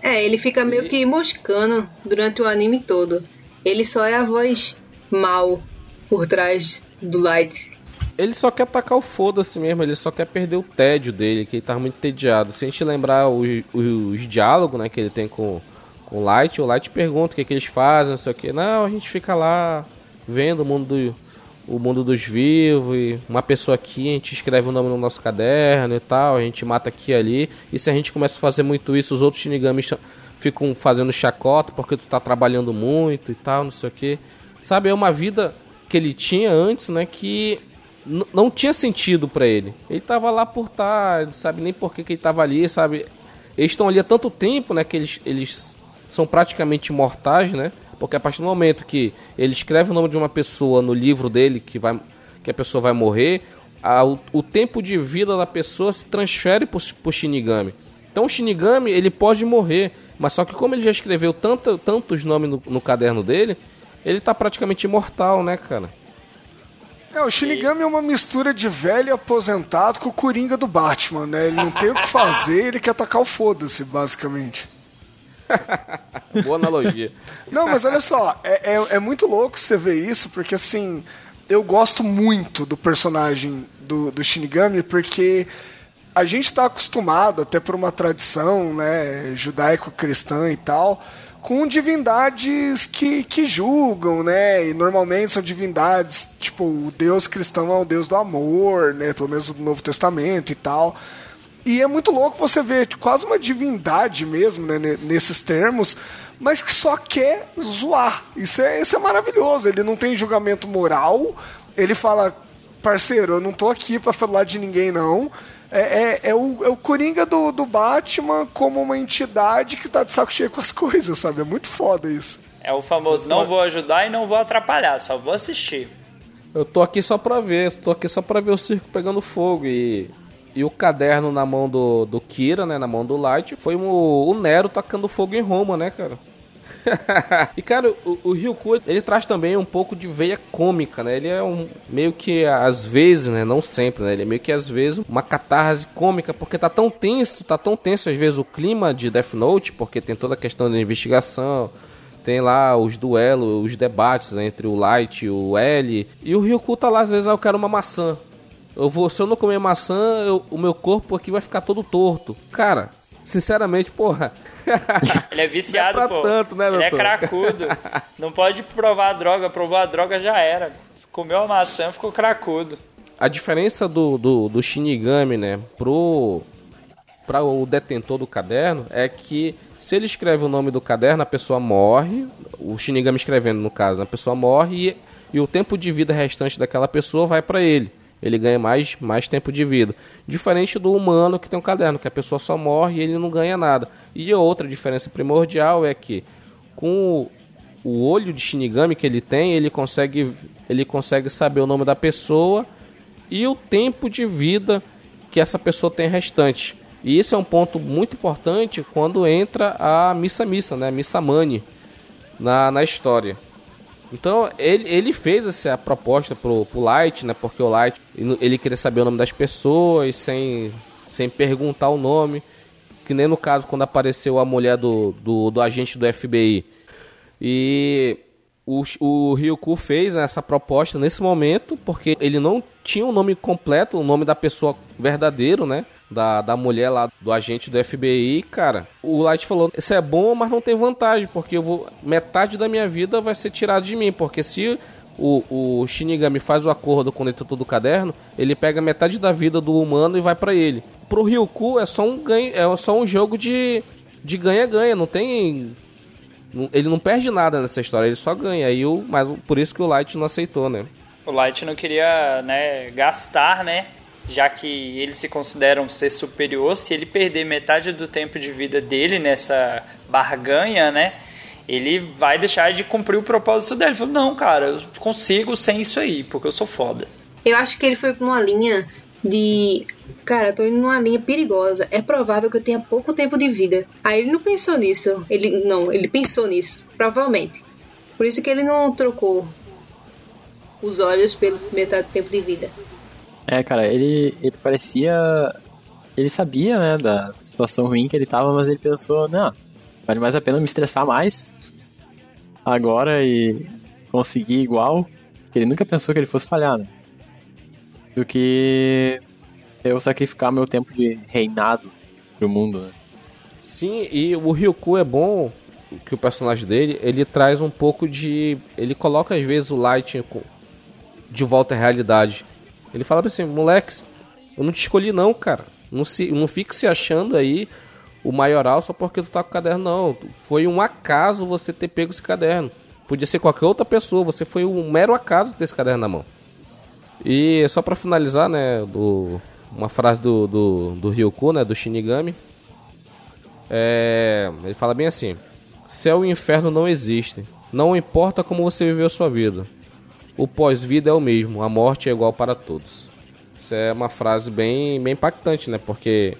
É, ele fica meio que moscando durante o anime todo. Ele só é a voz mal por trás do Light. Ele só quer atacar o foda-se mesmo, ele só quer perder o tédio dele, que ele tá muito tediado. Se a gente lembrar os, os, os diálogos né, que ele tem com, com o Light, o Light pergunta o que, que eles fazem, não sei o que. Não, a gente fica lá vendo o mundo, do, o mundo dos vivos, e uma pessoa aqui, a gente escreve o nome no nosso caderno e tal, a gente mata aqui e ali. E se a gente começa a fazer muito isso, os outros Shinigamis ficam fazendo chacota porque tu tá trabalhando muito e tal, não sei o que. Sabe, é uma vida que ele tinha antes, né, que não tinha sentido para ele. Ele tava lá por estar, tá, sabe nem por que, que ele tava ali, sabe? Eles estão ali há tanto tempo, né, que eles, eles são praticamente mortais, né? Porque a partir do momento que ele escreve o nome de uma pessoa no livro dele, que, vai, que a pessoa vai morrer, a, o, o, tempo de vida da pessoa se transfere pro, pro Shinigami. Então o Shinigami, ele pode morrer, mas só que como ele já escreveu tanto, tantos nomes no, no caderno dele, ele tá praticamente imortal, né, cara? É, o Shinigami é uma mistura de velho aposentado com o Coringa do Batman, né? Ele não tem o que fazer, ele quer atacar o foda-se, basicamente. Boa analogia. Não, mas olha só, é, é, é, muito louco você ver isso, porque assim, eu gosto muito do personagem do, do Shinigami, porque a gente está acostumado, até por uma tradição né, judaico-cristã e tal, com divindades que, que julgam, né? E normalmente são divindades, tipo, o Deus cristão é o Deus do amor, né? Pelo menos no Novo Testamento e tal. E é muito louco você ver tipo, quase uma divindade mesmo, né? Nesses termos, mas que só quer zoar. Isso é, isso é maravilhoso. Ele não tem julgamento moral. Ele fala, parceiro, eu não tô aqui para falar de ninguém, não é, é, é, o, é o Coringa do, do Batman como uma entidade que tá de saco cheio com as coisas, sabe? É muito foda isso. É o famoso não vou ajudar e não vou atrapalhar, só vou assistir. Eu tô aqui só pra ver, tô aqui só pra ver o circo pegando fogo e. E o caderno na mão do, do Kira, né? Na mão do Light, foi o, Nero tacando fogo em Roma, né, cara? e cara, o, o Ryuko, ele traz também um pouco de veia cômica, né? Ele é um meio que às vezes, né, não sempre, né? Ele é meio que às vezes uma catarse cômica, porque tá tão tenso, tá tão tenso às vezes o clima de Death Note, porque tem toda a questão da investigação, tem lá os duelos, os debates entre o Light e o L, e o Ryuko tá lá às vezes, ah, eu quero uma maçã. Eu vou, se eu não comer maçã, eu, o meu corpo aqui vai ficar todo torto. Cara, sinceramente, porra. Ele é viciado, Não é pô. tanto, né, Ele é cracudo. Não pode provar a droga. Provou a droga, já era. Comeu a maçã, ficou cracudo. A diferença do, do, do Shinigami, né, pro para o detentor do caderno é que se ele escreve o nome do caderno, a pessoa morre, o Shinigami escrevendo no caso, a pessoa morre e, e o tempo de vida restante daquela pessoa vai para ele. Ele ganha mais, mais tempo de vida. Diferente do humano que tem um caderno, que a pessoa só morre e ele não ganha nada. E outra diferença primordial é que com o, olho de Shinigami que ele tem, ele consegue, ele consegue saber o nome da pessoa e o tempo de vida que essa pessoa tem restante. E isso é um ponto muito importante quando entra a Missa Missa, né? Missa Mani na, na história. Então ele, ele fez essa proposta pro, pro Light, né? Porque o Light ele, queria saber o nome das pessoas sem, sem perguntar o nome. Que nem no caso quando apareceu a mulher do, do, do agente do FBI. E o, o Ryuku fez essa proposta nesse momento porque ele não tinha o nome completo, o nome da pessoa verdadeiro, né? Da, da mulher lá, do agente do FBI, cara. O Light falou: Isso é bom, mas não tem vantagem, porque eu vou. Metade da minha vida vai ser tirada de mim, porque se o, o Shinigami faz o acordo com o leitor do caderno, ele pega metade da vida do humano e vai pra ele. Pro Ryuku é só um ganho, é só um jogo de de ganha-ganha, não tem ele não perde nada nessa história, ele só ganha. Aí o, mas por isso que o Light não aceitou, né? O Light não queria, né, gastar, né? Já que ele se considera um ser superior, se ele perder metade do tempo de vida dele nessa barganha, né? Ele vai deixar de cumprir o propósito dele. Ele falou, não, cara, eu consigo sem isso aí, porque eu sou foda. Eu acho que ele foi pra uma linha de. Cara, tô indo numa linha perigosa. É provável que eu tenha pouco tempo de vida. Aí ele não pensou nisso. Ele não, ele pensou nisso, provavelmente. Por isso que ele não trocou os olhos pelo metade do tempo de vida. É, cara, ele, ele parecia. Ele sabia, né, da situação ruim que ele tava, mas ele pensou: não, vale mais a pena me estressar mais agora e conseguir igual. Ele nunca pensou que ele fosse falhar, né? Do que eu sacrificar meu tempo de reinado pro mundo, né? Sim, e o Ryuku é bom que o personagem dele, ele traz um pouco de. Ele coloca às vezes o Light de volta à realidade. Ele fala assim, moleque, eu não te escolhi não, cara. Não, se, não fique se achando aí o maioral só porque tu tá com o caderno, não. Foi um acaso você ter pego esse caderno. Podia ser qualquer outra pessoa, você foi um mero acaso ter esse caderno na mão. E só pra finalizar, né, do, uma frase do, do, do Ryuku, né, do Shinigami. É, ele fala bem assim: Céu e inferno não existem. Não importa como você viveu sua vida. O pós-vida é o mesmo. A morte é igual para todos. Isso é uma frase bem, bem impactante, né? Porque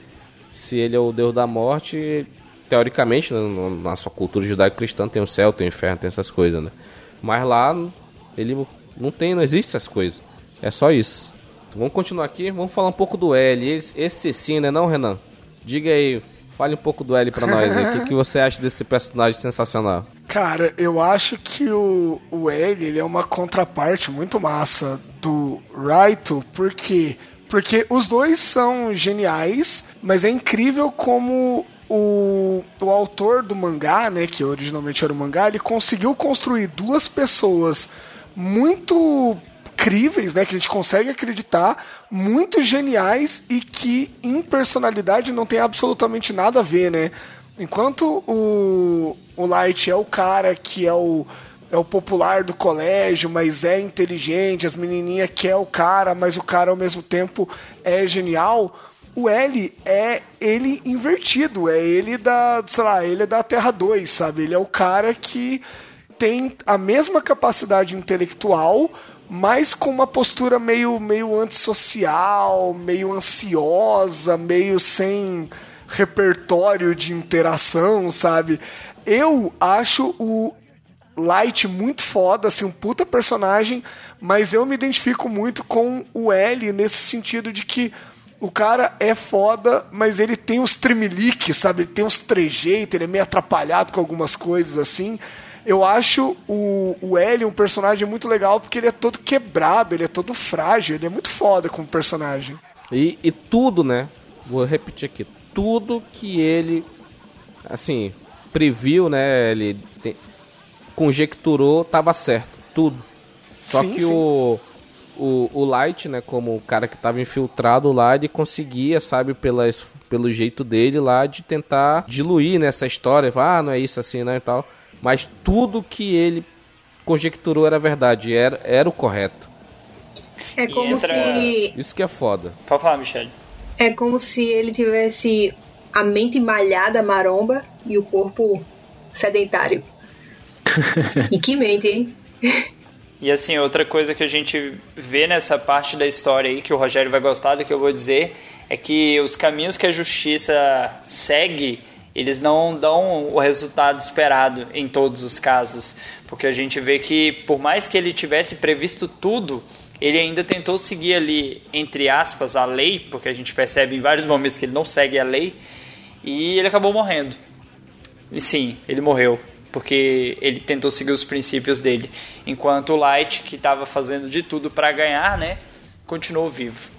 se ele é o deus da morte, teoricamente, né, na sua cultura judaico-cristã tem o céu, tem o inferno, tem essas coisas, né? Mas lá ele não tem, não existe essas coisas. É só isso. Então, vamos continuar aqui, vamos falar um pouco do L. Esse, esse sim, né, não, Renan? Diga aí, fale um pouco do L pra nós. O que, que você acha desse personagem sensacional? Cara, eu acho que o, o L ele é uma contraparte muito massa do Raito, por quê? Porque os dois são geniais, mas é incrível como o, o autor do mangá, né, que originalmente era o mangá, ele conseguiu construir duas pessoas muito críveis, né, que a gente consegue acreditar, muito geniais e que em personalidade não tem absolutamente nada a ver, né? Enquanto o, o Light é o cara que é o, é o popular do colégio, mas é inteligente, as menininhas quer o cara, mas o cara ao mesmo tempo é genial, o L é ele invertido, é ele da, sei lá, ele é da Terra 2, sabe? Ele é o cara que tem a mesma capacidade intelectual, mas com uma postura meio, meio antissocial, meio ansiosa, meio sem repertório de interação, sabe? Eu acho o Light muito foda, assim, um puta personagem, mas eu me identifico muito com o L nesse sentido de que o cara é foda, mas ele tem uns tremeliques, sabe? Ele tem uns trejeitos, ele é meio atrapalhado com algumas coisas assim. Eu acho o, o L um personagem muito legal porque ele é todo quebrado, ele é todo frágil, ele é muito foda como personagem. E, e tudo, né? Vou repetir aqui. Tudo que ele, assim, previu, né? Ele te, conjecturou, tava certo, tudo. Só sim, que sim. o o, o Light, né, como o cara que estava infiltrado lá, ele conseguia, sabe, pelas, pelo jeito dele lá, de tentar diluir nessa né, história. Ah, não é isso assim, né, e tal. Mas tudo que ele conjecturou era verdade, era, era o correto. É como entra... se. Isso que é foda. Pode falar, Michelle. É como se ele tivesse a mente malhada, maromba, e o corpo sedentário. e que mente, hein? E assim, outra coisa que a gente vê nessa parte da história aí, que o Rogério vai gostar do que eu vou dizer, é que os caminhos que a justiça segue, eles não dão o resultado esperado em todos os casos. Porque a gente vê que, por mais que ele tivesse previsto tudo, ele ainda tentou seguir ali, entre aspas, a lei, porque a gente percebe em vários momentos que ele não segue a lei, e ele acabou morrendo. E sim, ele morreu porque ele tentou seguir os princípios dele. Enquanto o Light, que estava fazendo de tudo para ganhar, né, continuou vivo.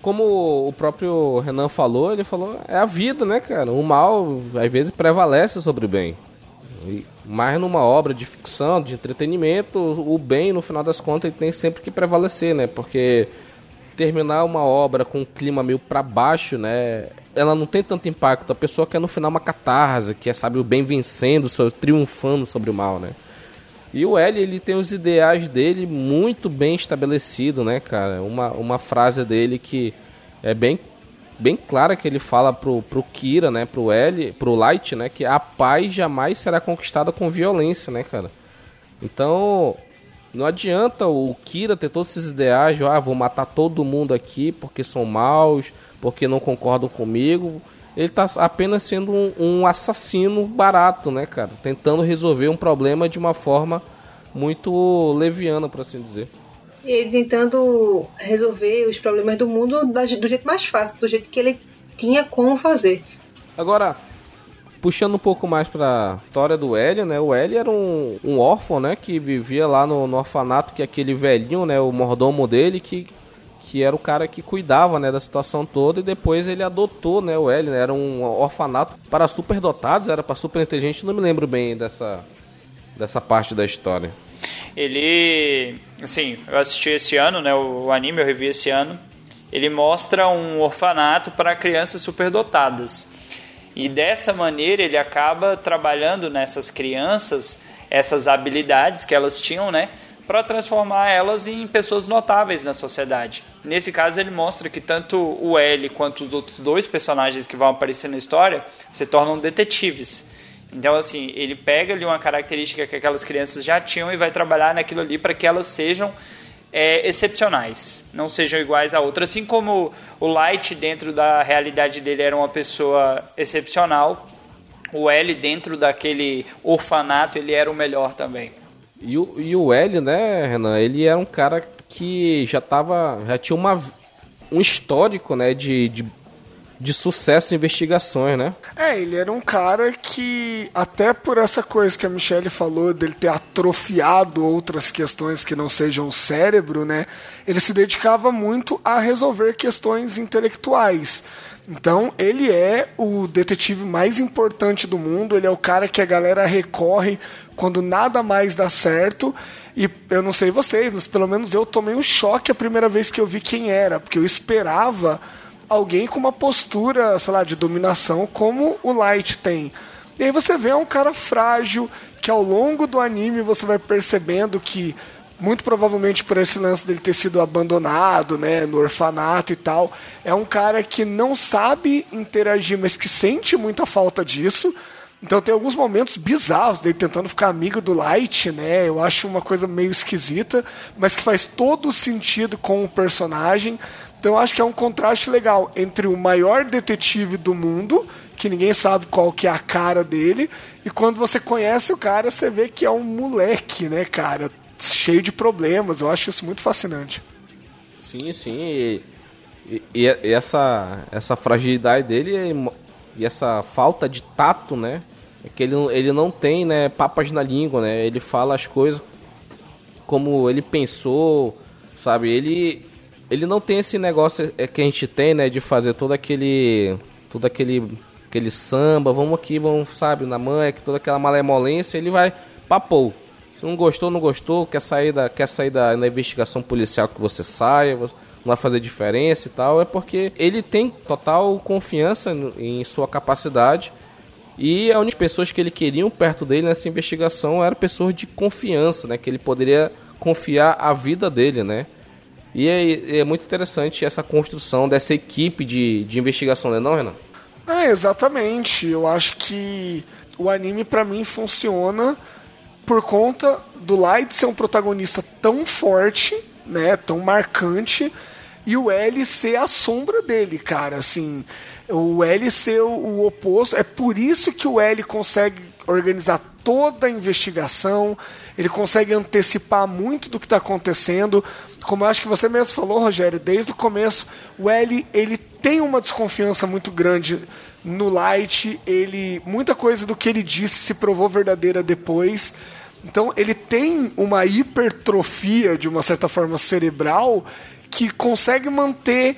Como o próprio Renan falou, ele falou, é a vida, né, cara? O mal às vezes prevalece sobre o bem. Mas numa obra de ficção, de entretenimento, o bem, no final das contas, ele tem sempre que prevalecer, né? Porque terminar uma obra com um clima meio para baixo, né? ela não tem tanto impacto. A pessoa quer no final uma catarse, que é, sabe, o bem vencendo, triunfando sobre o mal, né? E o L, ele tem os ideais dele muito bem estabelecido, né, cara? Uma, uma frase dele que é bem, bem clara que ele fala pro, pro Kira, né, pro L, pro Light, né, que a paz jamais será conquistada com violência, né, cara? Então, não adianta o Kira ter todos esses ideais, ah, vou matar todo mundo aqui porque são maus, porque não concordam comigo. Ele está apenas sendo um, um, assassino barato, né, cara? Tentando resolver um problema de uma forma muito leviana, por assim dizer. Ele tentando resolver os problemas do mundo do jeito mais fácil, do jeito que ele tinha como fazer. Agora, puxando um pouco mais pra história do Hélio, né? O Hélio era um, um órfão, né? Que vivia lá no, no orfanato, que é aquele velhinho, né? O mordomo dele, que que era o cara que cuidava, né, da situação toda e depois ele adotou, né, o L, né, era um orfanato para superdotados, era para super inteligente, não me lembro bem dessa dessa parte da história. Ele, assim, eu assisti esse ano, né, o anime eu revi esse ano. Ele mostra um orfanato para crianças superdotadas. E dessa maneira ele acaba trabalhando nessas crianças essas habilidades que elas tinham, né? para transformar elas em pessoas notáveis na sociedade. Nesse caso, ele mostra que tanto o L quanto os outros dois personagens que vão aparecer na história se tornam detetives. Então, assim, ele pega ali uma característica que aquelas crianças já tinham e vai trabalhar naquilo ali para que elas sejam é, excepcionais, não sejam iguais a outras. Assim como o Light, dentro da realidade dele, era uma pessoa excepcional, o L, dentro daquele orfanato, ele era o melhor também. E o, e o Hélio, né, Renan, ele era um cara que já tava. já tinha uma, um histórico, né, de, de, de sucesso em investigações, né? É, ele era um cara que, até por essa coisa que a Michelle falou, dele ter atrofiado outras questões que não sejam o cérebro, né? Ele se dedicava muito a resolver questões intelectuais. Então, ele é o detetive mais importante do mundo, ele é o cara que a galera recorre quando nada mais dá certo. E eu não sei vocês, mas pelo menos eu tomei um choque a primeira vez que eu vi quem era, porque eu esperava alguém com uma postura, sei lá, de dominação como o Light tem. E aí você vê um cara frágil, que ao longo do anime você vai percebendo que muito provavelmente por esse lance dele ter sido abandonado, né, no orfanato e tal, é um cara que não sabe interagir, mas que sente muita falta disso. Então tem alguns momentos bizarros dele tentando ficar amigo do Light, né? Eu acho uma coisa meio esquisita, mas que faz todo sentido com o personagem. Então eu acho que é um contraste legal entre o maior detetive do mundo, que ninguém sabe qual que é a cara dele, e quando você conhece o cara, você vê que é um moleque, né, cara? Cheio de problemas. Eu acho isso muito fascinante. Sim, sim. E, e, e essa, essa fragilidade dele e essa falta de tato, né? É que ele, ele não tem, né, papas na língua, né? Ele fala as coisas como ele pensou, sabe? Ele ele não tem esse negócio é, que a gente tem, né, de fazer todo aquele todo aquele, aquele samba, vamos aqui, vamos, sabe, na manha, toda aquela malemolência, ele vai papou. Se não gostou, não gostou, quer sair da, quer sair da, investigação policial que você saia, não vai fazer diferença e tal, é porque ele tem total confiança em sua capacidade e as únicas pessoas que ele queria perto dele nessa investigação eram pessoas de confiança, né, que ele poderia confiar a vida dele, né? E é, é muito interessante essa construção dessa equipe de, de investigação, né, não, Renan? É, exatamente. Eu acho que o anime para mim funciona por conta do Light ser um protagonista tão forte, né, tão marcante, e o L ser a sombra dele, cara, assim, o L ser o, o oposto, é por isso que o L consegue organizar toda a investigação, ele consegue antecipar muito do que está acontecendo, como eu acho que você mesmo falou, Rogério, desde o começo, o L ele tem uma desconfiança muito grande no Light, ele muita coisa do que ele disse se provou verdadeira depois. Então ele tem uma hipertrofia, de uma certa forma, cerebral, que consegue manter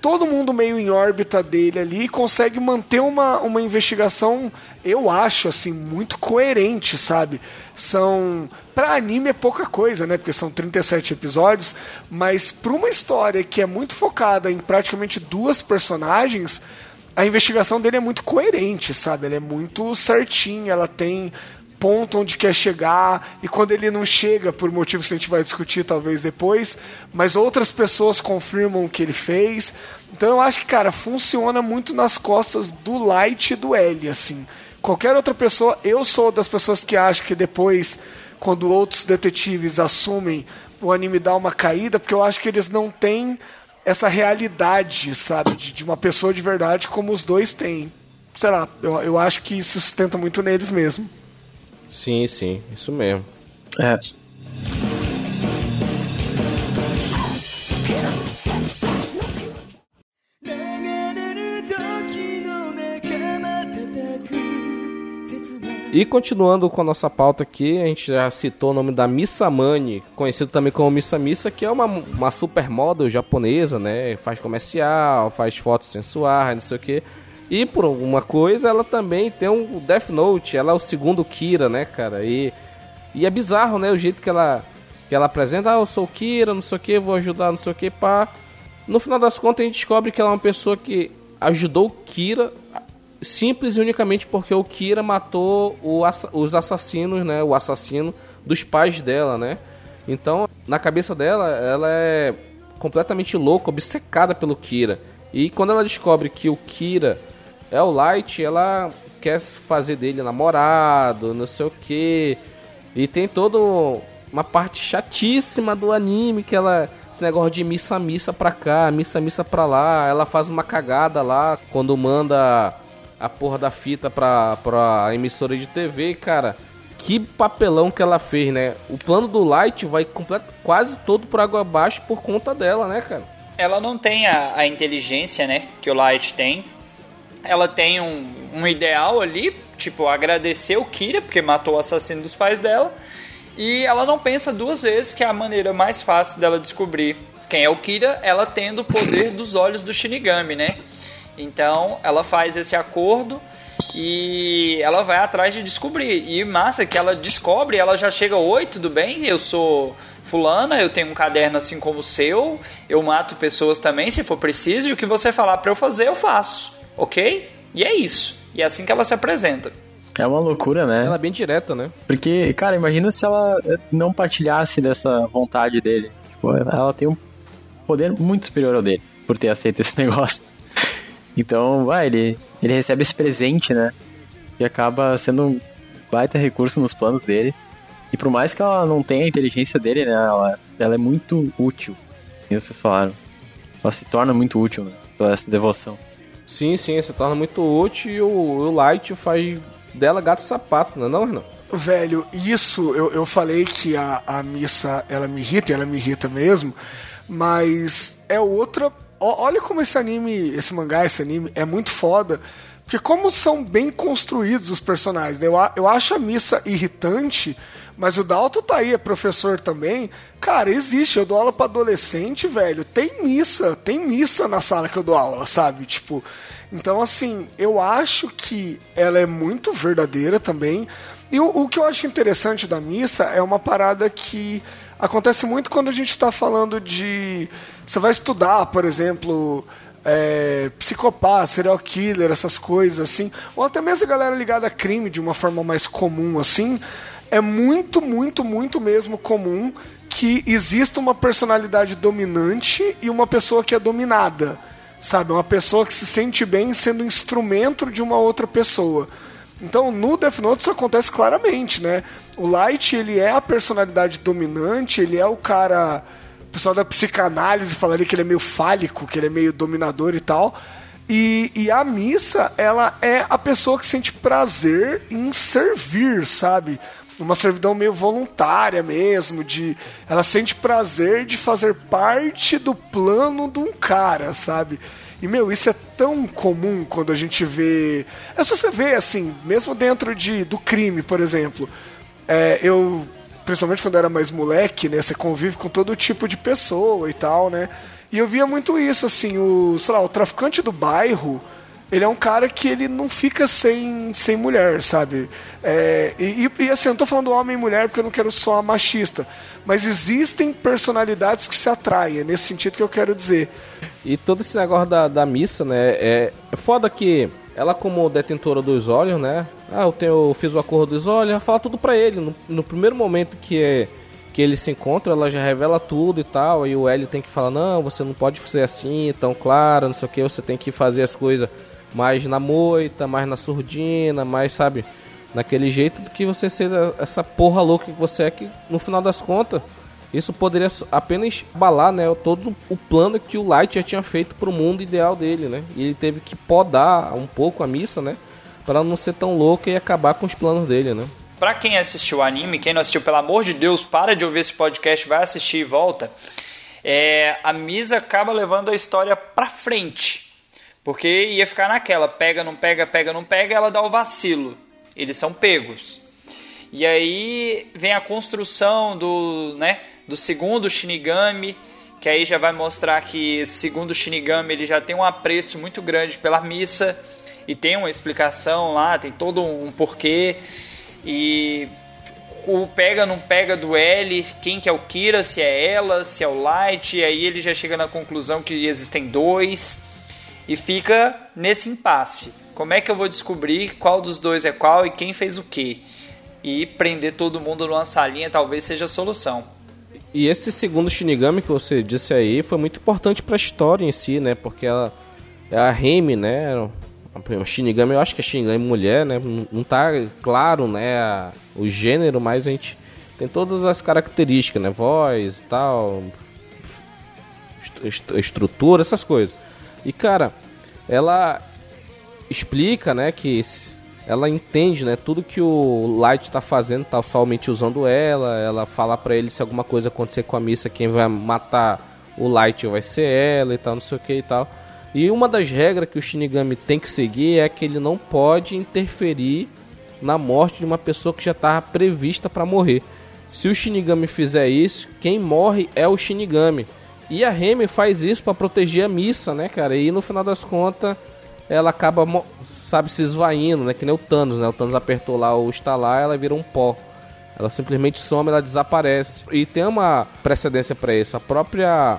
todo mundo meio em órbita dele ali e consegue manter uma, uma investigação, eu acho, assim, muito coerente, sabe? São. Pra anime é pouca coisa, né? Porque são 37 episódios, mas pra uma história que é muito focada em praticamente duas personagens, a investigação dele é muito coerente, sabe? Ela é muito certinha, ela tem ponto onde quer chegar e quando ele não chega por motivos que a gente vai discutir talvez depois, mas outras pessoas confirmam o que ele fez. Então eu acho que, cara, funciona muito nas costas do Light e do L, assim. Qualquer outra pessoa, eu sou das pessoas que acham que depois, quando outros detetives assumem, o anime dá uma caída, porque eu acho que eles não têm essa realidade, sabe, de, de uma pessoa de verdade como os dois têm. Sei lá, eu, eu acho que isso sustenta muito neles mesmo. Sim, sim, isso mesmo. É. E continuando com a nossa pauta aqui, a gente já citou o nome da Missa Mani, conhecido também como Missa Missa, que é uma, uma supermodel japonesa, né? Faz comercial, faz fotos sensuais, não sei o que. E por alguma coisa, ela também tem um Death Note, ela é o segundo Kira, né, cara? E, e é bizarro, né, o jeito que ela, que ela apresenta, ah, eu sou Kira, não sei o que, vou ajudar, não sei o que, pá. No final das contas, a gente descobre que ela é uma pessoa que ajudou Kira simples e unicamente porque o Kira matou o, os assassinos, né, o assassino dos pais dela, né? Então, na cabeça dela, ela é completamente louca, obcecada pelo Kira. E quando ela descobre que o Kira é o Light, ela quer fazer dele namorado, não sei o que. E tem todo uma parte chatíssima do anime que ela esse negócio de missa missa pra cá, missa missa pra lá. Ela faz uma cagada lá quando manda a porra da fita pra, pra emissora de TV, cara. Que papelão que ela fez, né? O plano do Light vai completo, quase todo por água abaixo por conta dela, né, cara? Ela não tem a, a inteligência, né, que o Light tem ela tem um, um ideal ali, tipo, agradecer o Kira, porque matou o assassino dos pais dela. E ela não pensa duas vezes que é a maneira mais fácil dela descobrir quem é o Kira, ela tendo o poder dos olhos do Shinigami, né? Então ela faz esse acordo e ela vai atrás de descobrir. E massa que ela descobre, ela já chega, oi, tudo bem? Eu sou fulana, eu tenho um caderno assim como o seu, eu mato pessoas também se for preciso, e o que você falar para eu fazer, eu faço ok? E é isso. E é assim que ela se apresenta. É uma loucura, né? Ela é bem direta, né? Porque, cara, imagina se ela não partilhasse dessa vontade dele. Tipo, ela tem um poder muito superior ao dele, por ter aceito esse negócio. Então, vai, ele, ele recebe esse presente, né? E acaba sendo um baita recurso nos planos dele. E por mais que ela não tenha a inteligência dele, né? Ela, ela é muito útil. Como vocês falaram. Ela se torna muito útil, né? Pela essa devoção. Sim, sim, se torna muito útil e o, o Light faz dela gato sapato, não é não, Renan? Velho, isso eu, eu falei que a, a missa ela me irrita, ela me irrita mesmo, mas é outra. Olha como esse anime, esse mangá, esse anime é muito foda. Porque como são bem construídos os personagens, né? eu, eu acho a missa irritante, Mas o Dalton tá aí, é professor também. Cara, existe. Eu dou aula para adolescente, velho. Tem missa, tem missa na sala que eu dou aula, sabe? Tipo, então assim, eu acho que ela é muito verdadeira também. E o, o que eu acho interessante da missa é uma parada que acontece muito quando a gente está falando de. Você vai estudar, por exemplo, é, psicopata, serial killer, essas coisas assim, ou até mesmo a galera ligada a crime de uma forma mais comum assim, é muito, muito, muito mesmo comum que exista uma personalidade dominante e uma pessoa que é dominada, sabe? Uma pessoa que se sente bem sendo instrumento de uma outra pessoa. Então, no Death Note isso acontece claramente, né? O Light, ele é a personalidade dominante, ele é o cara... O pessoal da psicanálise falaria que ele é meio fálico, que ele é meio dominador e tal. E, e a missa, ela é a pessoa que sente prazer em servir, sabe? Uma servidão meio voluntária mesmo, de ela sente prazer de fazer parte do plano de um cara, sabe? E, meu, isso é tão comum quando a gente vê. É só você ver, assim, mesmo dentro de, do crime, por exemplo. É, eu, principalmente quando era mais moleque, né? Você convive com todo tipo de pessoa e tal, né? E eu via muito isso, assim, o, sei lá, o traficante do bairro, ele é um cara que ele não fica sem, sem mulher, sabe? É, e, e, assim, eu não tô falando homem e mulher porque eu não quero só machista, mas existem personalidades que se atraem, é nesse sentido que eu quero dizer. E todo esse negócio da, da missa, né? É, é foda que ela, como detentora dos olhos, né? Ah, eu, tenho, eu fiz o acordo dos olhos, ela fala tudo pra ele. No, no primeiro momento que é que eles se encontram, ela já revela tudo e tal. E o L tem que falar: Não, você não pode fazer assim, tão claro, não sei o que. Você tem que fazer as coisas mais na moita, mais na surdina, mais, sabe, naquele jeito do que você ser essa porra louca que você é, que no final das contas isso poderia apenas balar, né, todo o plano que o Light já tinha feito para o mundo ideal dele, né? E ele teve que podar um pouco a missa, né, para não ser tão louca e acabar com os planos dele, né? Pra quem assistiu o anime, quem não assistiu, pelo amor de Deus, para de ouvir esse podcast, vai assistir e volta. É, a Misa acaba levando a história pra frente. Porque ia ficar naquela, pega, não pega, pega, não pega, ela dá o vacilo. Eles são pegos. E aí vem a construção do, né, do segundo Shinigami, que aí já vai mostrar que segundo Shinigami ele já tem um apreço muito grande pela missa e tem uma explicação lá, tem todo um porquê e o pega não pega do L, quem que é o Kira, se é ela, se é o Light, e aí ele já chega na conclusão que existem dois e fica nesse impasse. Como é que eu vou descobrir qual dos dois é qual e quem fez o que? E prender todo mundo numa salinha talvez seja a solução. E esse segundo Shinigami que você disse aí foi muito importante para a história em si, né? Porque ela é a Remy, né? O Shinigami, eu acho que é Shinigami mulher, né? Não tá claro, né, a, o gênero, mas a gente tem todas as características, né? Voz e tal, est estrutura, essas coisas. E cara, ela explica, né, que ela entende, né, tudo que o Light está fazendo, tá somente usando ela, ela fala para ele se alguma coisa acontecer com a missa, quem vai matar o Light vai ser ela e tal, não sei o que e tal. E uma das regras que o Shinigami tem que seguir é que ele não pode interferir na morte de uma pessoa que já estava prevista para morrer. Se o Shinigami fizer isso, quem morre é o Shinigami. E a Remy faz isso para proteger a missa, né, cara? E no final das contas, ela acaba sabe, se esvaindo, né? Que nem o Thanos, né? O Thanos apertou lá o estalar, ela vira um pó. Ela simplesmente some, ela desaparece. E tem uma precedência para isso. A própria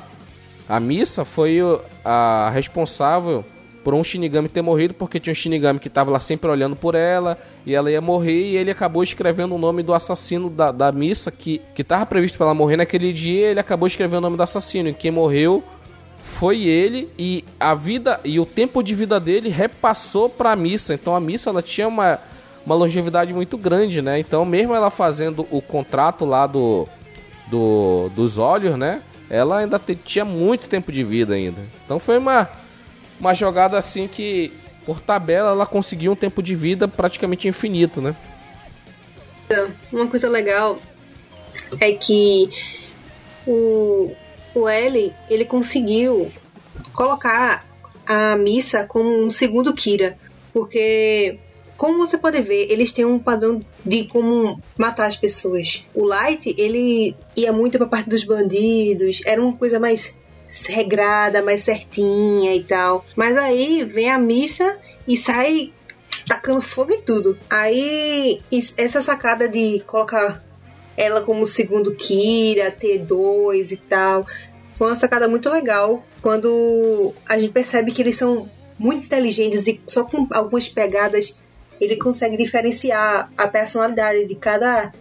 a missa foi a responsável por um Shinigami ter morrido, porque tinha um Shinigami que estava lá sempre olhando por ela, e ela ia morrer, e ele acabou escrevendo o nome do assassino da, da missa, que estava previsto para ela morrer naquele dia, ele acabou escrevendo o nome do assassino, e quem morreu foi ele e a vida e o tempo de vida dele repassou para missa. Então a missa ela tinha uma, uma longevidade muito grande, né? Então mesmo ela fazendo o contrato lá do, do dos olhos, né? Ela ainda tinha muito tempo de vida ainda. Então foi uma uma jogada assim que por tabela ela conseguiu um tempo de vida praticamente infinito, né? Uma coisa legal é que o o L ele conseguiu colocar a missa como um segundo Kira, porque como você pode ver, eles têm um padrão de como matar as pessoas. O Light, ele ia muito pra parte dos bandidos, era uma coisa mais regrada, mais certinha e tal. Mas aí vem a missa e sai tacando fogo em tudo. Aí essa sacada de colocar ela como segundo Kira, T2 e tal, foi uma sacada muito legal quando a gente percebe que eles são muito inteligentes e só com algumas pegadas ele consegue diferenciar a personalidade de cada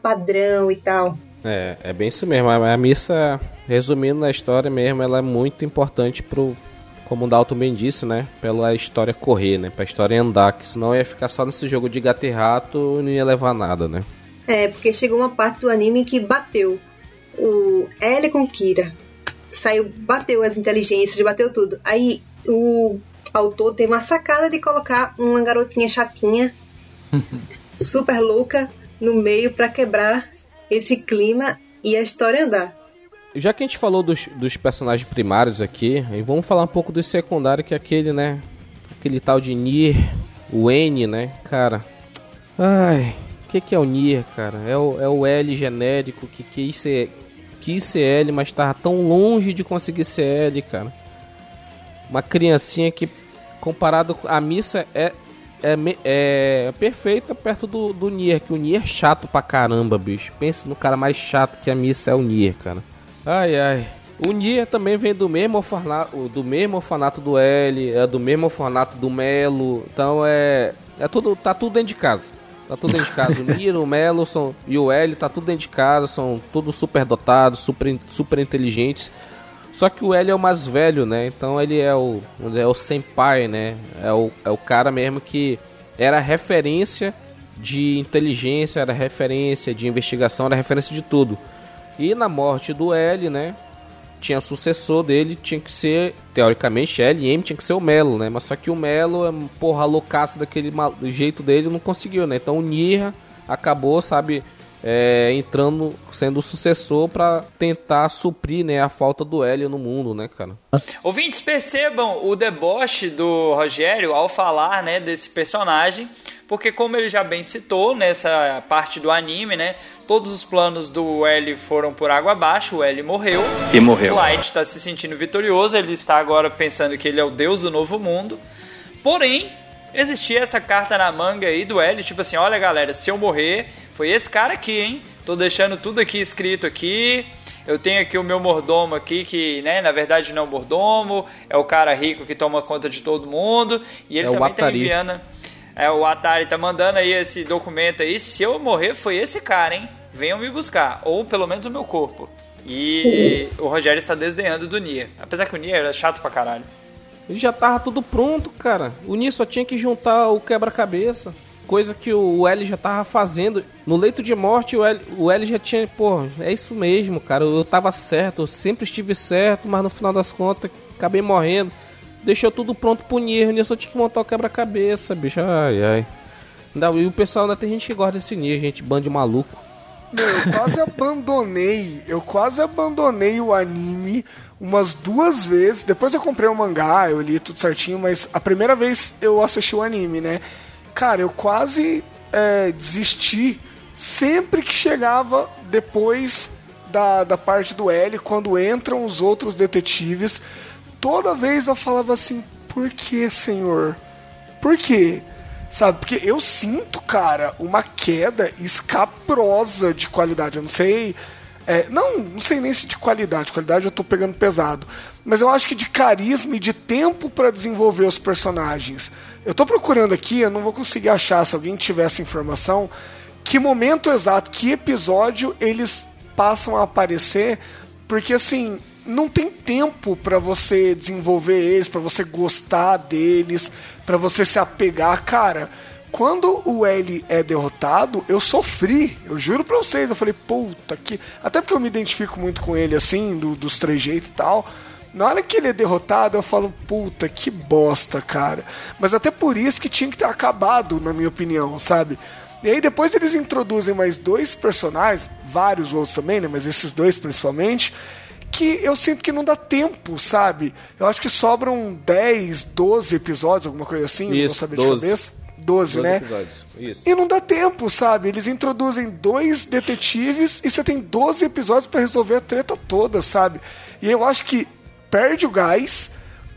padrão e tal. É, é bem isso mesmo. A, missa, resumindo na história mesmo, ela é muito importante pro, como o Dalton bem disse, né? Pela história correr, né? Pra história andar, que senão ia ficar só nesse jogo de gato e rato e não ia levar nada, né? É, porque chegou uma parte do anime que bateu o L com Kira. Saiu, bateu as inteligências, bateu tudo. Aí o autor tem uma sacada de colocar uma garotinha chatinha, super louca, no meio para quebrar esse clima e a história andar. Já que a gente falou dos, dos personagens primários aqui, vamos falar um pouco do secundário, que é aquele, né? Aquele tal de Nier, o N, né? Cara. Ai, o que, que é o Nier, cara? É o, é o L genérico que quis ser, quis ser L, mas tava tão longe de conseguir ser L, cara uma criancinha que, comparado com a missa, é, é, é perfeita perto do, do Nier, que o Nier é chato pra caramba, bicho. Pensa no cara mais chato que a missa é o Nier, cara. Ai, ai. O Nier também vem do mesmo orfanato, do mesmo orfanato do L, é do mesmo orfanato do Melo. Então é, é tudo, tá tudo dentro de casa. Tá tudo dentro de casa. O Nier, o Melo são, e o L tá tudo dentro de casa, são todos super dotados, super, super inteligentes. Só que o L é o mais velho, né? Então ele é o, é o senpai, né? É o, é o cara mesmo que era referência de inteligência, era referência de investigação, era referência de tudo. E na morte do L, né? Tinha sucessor dele, tinha que ser, teoricamente, L e M tinha que ser o Melo, né? Mas só que o Melo, é porra, loucaço daquele jeito dele, não conseguiu, né? Então o Nirra acabou, sabe, é, entrando, sendo o sucessor para tentar suprir né, a falta do Hélio no mundo, né, cara? Ouvintes, percebam o deboche do Rogério ao falar né, desse personagem, porque como ele já bem citou nessa parte do anime, né, todos os planos do L foram por água abaixo, o L morreu. E morreu. O Light está se sentindo vitorioso, ele está agora pensando que ele é o deus do novo mundo. Porém, existia essa carta na manga aí do L, tipo assim, olha galera, se eu morrer, foi esse cara aqui, hein? Tô deixando tudo aqui escrito aqui. Eu tenho aqui o meu mordomo aqui, que, né, na verdade não é o mordomo, é o cara rico que toma conta de todo mundo. E ele é também tá enviando. É, o Atari tá mandando aí esse documento aí. Se eu morrer, foi esse cara, hein? Venham me buscar. Ou pelo menos o meu corpo. E o Rogério está desdenhando do Nier. Apesar que o Nier era chato pra caralho. Ele já tava tudo pronto, cara. O Nier só tinha que juntar o quebra-cabeça coisa que o L já tava fazendo. No leito de morte, o L, o L já tinha, pô, é isso mesmo, cara. Eu tava certo, eu sempre estive certo, mas no final das contas acabei morrendo. Deixou tudo pronto pro Nier, o Nier só tinha que montar o quebra-cabeça, bicho. Ai, ai. Não, e o pessoal ainda tem gente que gosta desse Nier, gente, bando maluco. Meu, eu quase abandonei, eu quase abandonei o anime umas duas vezes. Depois eu comprei o mangá, eu li tudo certinho, mas a primeira vez eu assisti o anime, né? cara, eu quase é, desisti sempre que chegava depois da, da parte do L, quando entram os outros detetives. Toda vez eu falava assim: por que, senhor? Por quê? Sabe? Porque eu sinto, cara, uma queda escabrosa de qualidade. Eu não sei. É, não, não sei nem se de qualidade. Qualidade eu tô pegando pesado. Mas eu acho que de carisma e de tempo para desenvolver os personagens. Eu tô procurando aqui, eu não vou conseguir achar, se alguém tiver essa informação, que momento exato, que episódio eles passam a aparecer, porque assim, não tem tempo para você desenvolver eles, para você gostar deles, para você se apegar, cara. Quando o L é derrotado, eu sofri, eu juro pra vocês. Eu falei, puta que. Até porque eu me identifico muito com ele, assim, do, dos três jeitos e tal. Na hora que ele é derrotado, eu falo, puta, que bosta, cara. Mas até por isso que tinha que ter acabado, na minha opinião, sabe? E aí depois eles introduzem mais dois personagens, vários outros também, né? Mas esses dois principalmente, que eu sinto que não dá tempo, sabe? Eu acho que sobram 10, 12 episódios, alguma coisa assim, isso, não vou saber 12. de cabeça. 12, né? episódios. Isso. E não dá tempo, sabe? Eles introduzem dois detetives e você tem 12 episódios pra resolver a treta toda, sabe? E eu acho que perde o gás,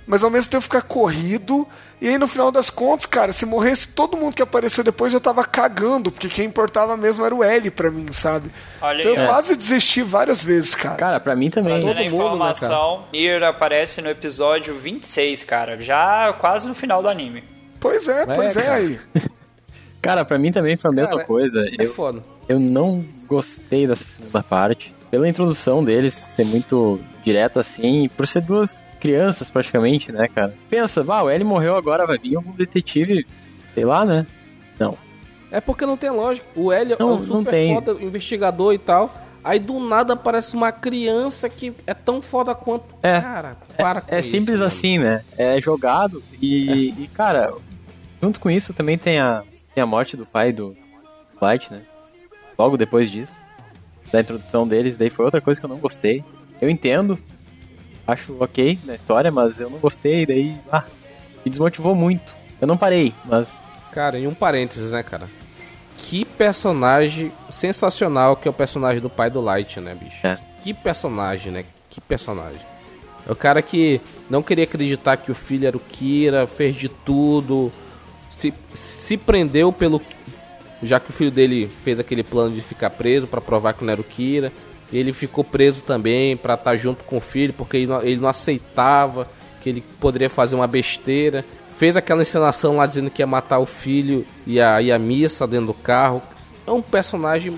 mas ao mesmo tempo fica corrido. E aí no final das contas, cara, se morresse todo mundo que apareceu depois, eu tava cagando, porque quem importava mesmo era o L pra mim, sabe? Olha então aí, eu ó. quase desisti várias vezes, cara. Cara, pra mim também. Trazendo a Todo mundo, né, informação, Nier aparece no episódio 26, cara. Já quase no final do anime. Pois é, pois é cara. aí. Cara, pra mim também foi a mesma Cara, coisa. É Eu, foda. eu não gostei dessa segunda parte. Pela introdução deles ser muito direta assim, por ser duas crianças praticamente, né, cara? Pensa, bah, o L morreu agora, vai vir algum detetive, sei lá, né? Não. É porque não tem lógica. O L é Não, um não super tem. foda investigador e tal. Aí do nada aparece uma criança que é tão foda quanto. É. Cara, para com É isso, simples mano. assim, né? É jogado e, e, cara, junto com isso também tem a, tem a morte do pai do Light, né? Logo depois disso, da introdução deles, daí foi outra coisa que eu não gostei. Eu entendo, acho ok na história, mas eu não gostei, daí, ah, me desmotivou muito. Eu não parei, mas Cara, em um parênteses, né, cara? Que personagem sensacional que é o personagem do pai do Light, né, bicho? É. Que personagem, né? Que personagem. É o cara que não queria acreditar que o filho era o Kira, fez de tudo, se, se prendeu pelo. Já que o filho dele fez aquele plano de ficar preso pra provar que não era o Kira. Ele ficou preso também pra estar junto com o filho, porque ele não, ele não aceitava que ele poderia fazer uma besteira. Fez aquela encenação lá dizendo que ia matar o filho e a, e a missa dentro do carro. É um personagem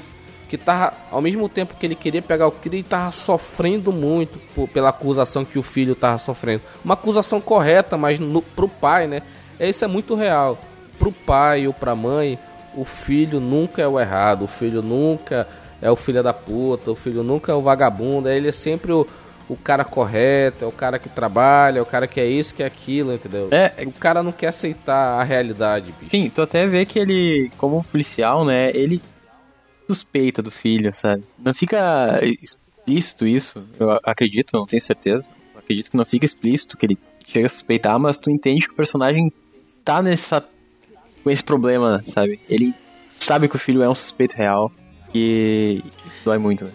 que tava, ao mesmo tempo que ele queria pegar o Kira, ele tava sofrendo muito por- pela acusação que o filho tava sofrendo. Uma acusação correta, mas no, pro pai, né? É, Isso é muito real. Pro pai ou pra mãe, o filho nunca é o errado, o filho nunca é o filho da puta, o filho nunca é o vagabundo, ele é sempre o, o cara correto, é o cara que trabalha, é o cara que é isso, que é aquilo, entendeu? É. O cara não quer aceitar a realidade, bicho. Sim, tu até vê que ele, como policial, né, ele suspeita do filho, sabe? Não fica explícito isso, eu acredito, não tenho certeza. Eu acredito que não fica explícito que ele chega a suspeitar, mas tu entende que o personagem tá nessa com esse problema, sabe? Ele sabe que o filho é um suspeito real e dói muito, né?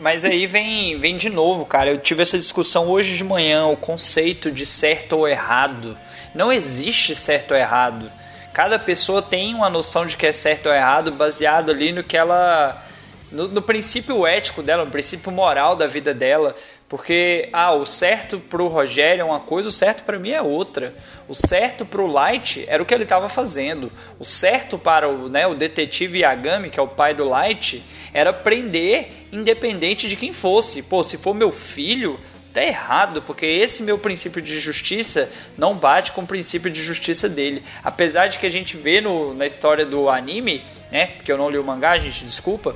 Mas aí vem, vem de novo, cara. Eu tive essa discussão hoje de manhã, o conceito de certo ou errado. Não existe certo ou errado. Cada pessoa tem uma noção de que é certo ou errado baseado ali no que ela. No, no princípio ético dela, no princípio moral da vida dela. Porque, ah, o certo pro Rogério é uma coisa, o certo para mim é outra. O certo pro Light era o que ele estava fazendo. O certo para o, né, o detetive Yagami, que é o pai do Light, era prender independente de quem fosse. Pô, se for meu filho, tá errado, porque esse meu princípio de justiça não bate com o princípio de justiça dele. Apesar de que a gente vê no, na história do anime, né, porque eu não li o mangá, gente, desculpa,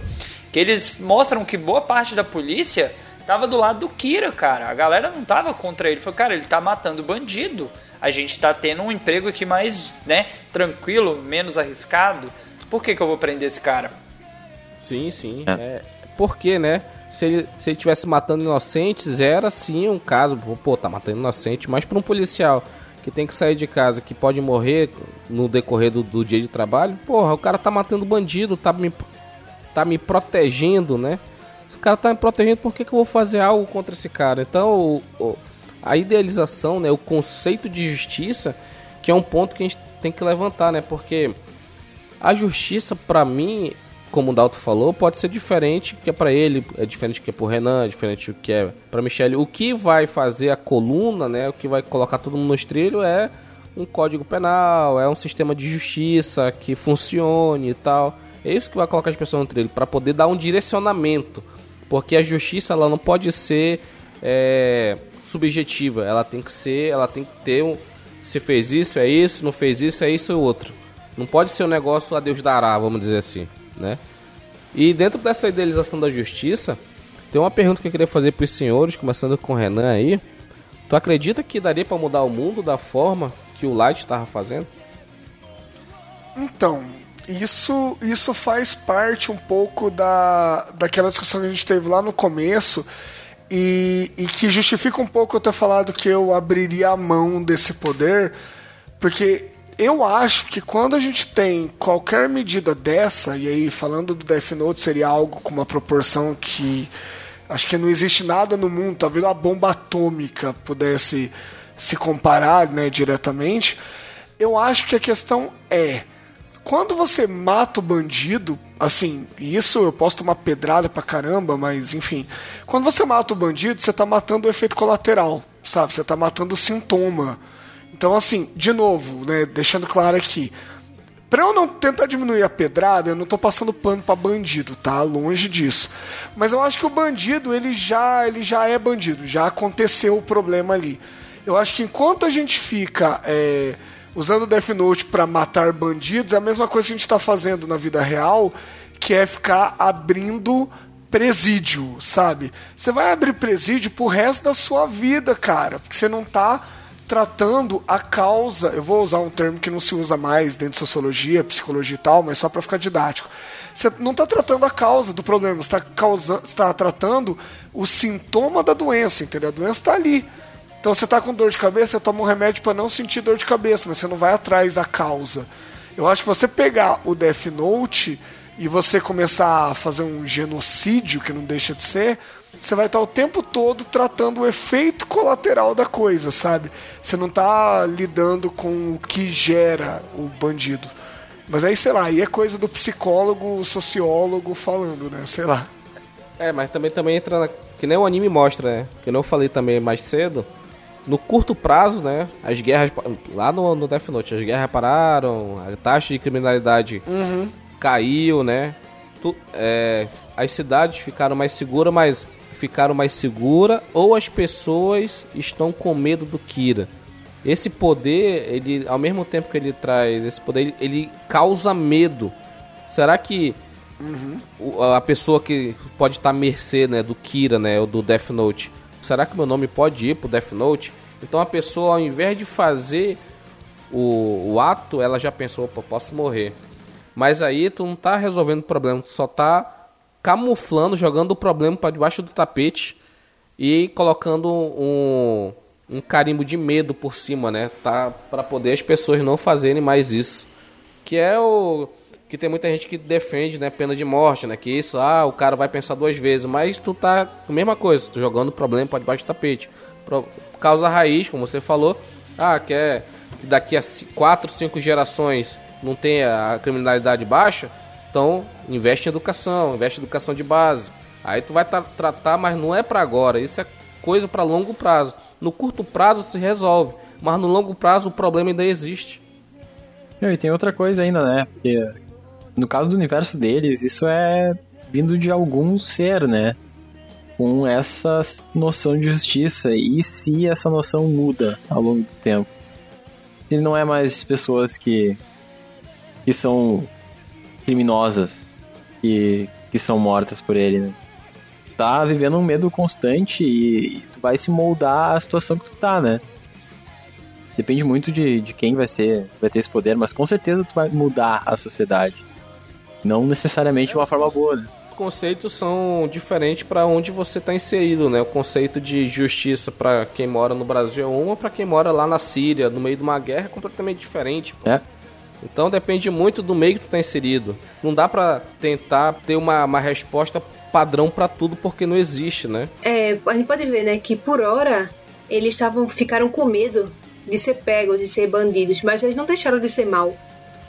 que eles mostram que boa parte da polícia tava do lado do Kira, cara. A galera não tava contra ele. Falou, cara, ele tá matando bandido. A gente tá tendo um emprego aqui mais, né, tranquilo, menos arriscado. Por que, que eu vou prender esse cara? Sim, sim. É. É. Porque, né? Se ele, se ele tivesse matando inocentes, era sim um caso. Pô, tá matando inocente, mas para um policial que tem que sair de casa, que pode morrer no decorrer do, do dia de trabalho, porra, o cara tá matando bandido, tá me, tá me protegendo, né? Cara tá me protegendo, por que, que eu vou fazer algo contra esse cara? Então, a idealização, né? O conceito de justiça, que é um ponto que a gente tem que levantar, né? Porque a justiça, pra mim, como o Dalton falou, pode ser diferente que é pra ele, é diferente que é pro Renan, é diferente que é pra Michelle. O que vai fazer a coluna, né? O que vai colocar todo mundo nos trilhos é um código penal, é um sistema de justiça que funcione e tal. É isso que vai colocar as pessoas no trilho, pra poder dar um direcionamento. Porque a justiça ela não pode ser é, subjetiva, ela tem que ser, ela tem que ter um. Se fez isso, é isso, não fez isso, é isso, é outro. Não pode ser um negócio a Deus dará, vamos dizer assim, né? E dentro dessa idealização da justiça, tem uma pergunta que eu queria fazer para os senhores, começando com o Renan aí. Tu acredita que daria para mudar o mundo da forma que o Light estava fazendo? Então, isso, isso faz parte um pouco da, daquela discussão que a gente teve lá no começo e, e que justifica um pouco eu ter falado que eu abriria a mão desse poder, porque eu acho que quando a gente tem qualquer medida dessa, e aí falando do Death Note seria algo com uma proporção que acho que não existe nada no mundo, talvez uma bomba atômica pudesse se comparar né, diretamente. Eu acho que a questão é quando você mata o bandido, assim, isso eu posso tomar pedrada pra caramba, mas enfim. Quando você mata o bandido, você tá matando o efeito colateral, sabe? Você tá matando o sintoma. Então, assim, de novo, né, deixando claro aqui. Pra eu não tentar diminuir a pedrada, eu não tô passando pano para bandido, tá? Longe disso. Mas eu acho que o bandido, ele já, ele já é bandido, já aconteceu o problema ali. Eu acho que enquanto a gente fica. É, usando Death Note para matar bandidos é a mesma coisa que a gente está fazendo na vida real, que é ficar abrindo presídio, sabe? Você vai abrir presídio pro resto da sua vida, cara, porque você não tá tratando a causa. Eu vou usar um termo que não se usa mais dentro de sociologia, psicologia e tal, mas só para ficar didático. Você não está tratando a causa do problema, você está tá tratando o sintoma da doença, entendeu? A doença está ali. Então você tá com dor de cabeça, você toma um remédio para não sentir dor de cabeça, mas você não vai atrás da causa. Eu acho que você pegar o Death Note e você começar a fazer um genocídio, que não deixa de ser, você vai estar o tempo todo tratando o efeito colateral da coisa, sabe? Você não está lidando com o que gera o bandido. Mas aí, sei lá, aí é coisa do psicólogo, sociólogo falando, né? Sei lá. É, mas também, também entra na... que nem o anime mostra, né? Que eu falei também mais cedo no curto prazo, né, as guerras lá no, no Death Note, as guerras pararam, a taxa de criminalidade uhum. caiu, né? Tu, é, as cidades ficaram mais seguras, mas ficaram mais seguras ou as pessoas estão com medo do Kira. Esse poder, ele ao mesmo tempo que ele traz esse poder, ele, ele causa medo. Será que uhum. a pessoa que pode estar à mercê, né, do Kira, né, ou do Death Note, será que meu nome pode ir pro Death Note? Então a pessoa, ao invés de fazer o, o ato, ela já pensou, opa, posso morrer. Mas aí tu não tá resolvendo o problema, tu só tá camuflando, jogando o problema para debaixo do tapete e colocando um, um carimbo de medo por cima, né? Tá para poder as pessoas não fazerem mais isso. Que é o que tem muita gente que defende, né, pena de morte, né? Que isso, ah, o cara vai pensar duas vezes, mas tu tá mesma coisa, tu jogando o problema para debaixo do tapete causa raiz, como você falou. Ah, quer que daqui a 4, 5 gerações não tenha a criminalidade baixa? Então, investe em educação, investe em educação de base. Aí tu vai tra tratar, mas não é para agora. Isso é coisa para longo prazo. No curto prazo se resolve, mas no longo prazo o problema ainda existe. E tem outra coisa ainda, né? Porque no caso do universo deles, isso é vindo de algum ser, né? com essa noção de justiça e se essa noção muda ao longo do tempo. Se não é mais pessoas que, que são criminosas que, que são mortas por ele, né? Tá vivendo um medo constante e, e tu vai se moldar a situação que tu tá, né? Depende muito de, de quem vai ser, vai ter esse poder, mas com certeza tu vai mudar a sociedade. Não necessariamente de uma forma boa, né? conceitos são diferentes para onde você está inserido, né? O conceito de justiça para quem mora no Brasil é uma, para quem mora lá na Síria, no meio de uma guerra, é completamente diferente. Pô. É. Então depende muito do meio que tu está inserido. Não dá para tentar ter uma, uma resposta padrão para tudo porque não existe, né? É, a gente pode ver, né, que por hora eles estavam ficaram com medo de ser pegos, de ser bandidos, mas eles não deixaram de ser mal,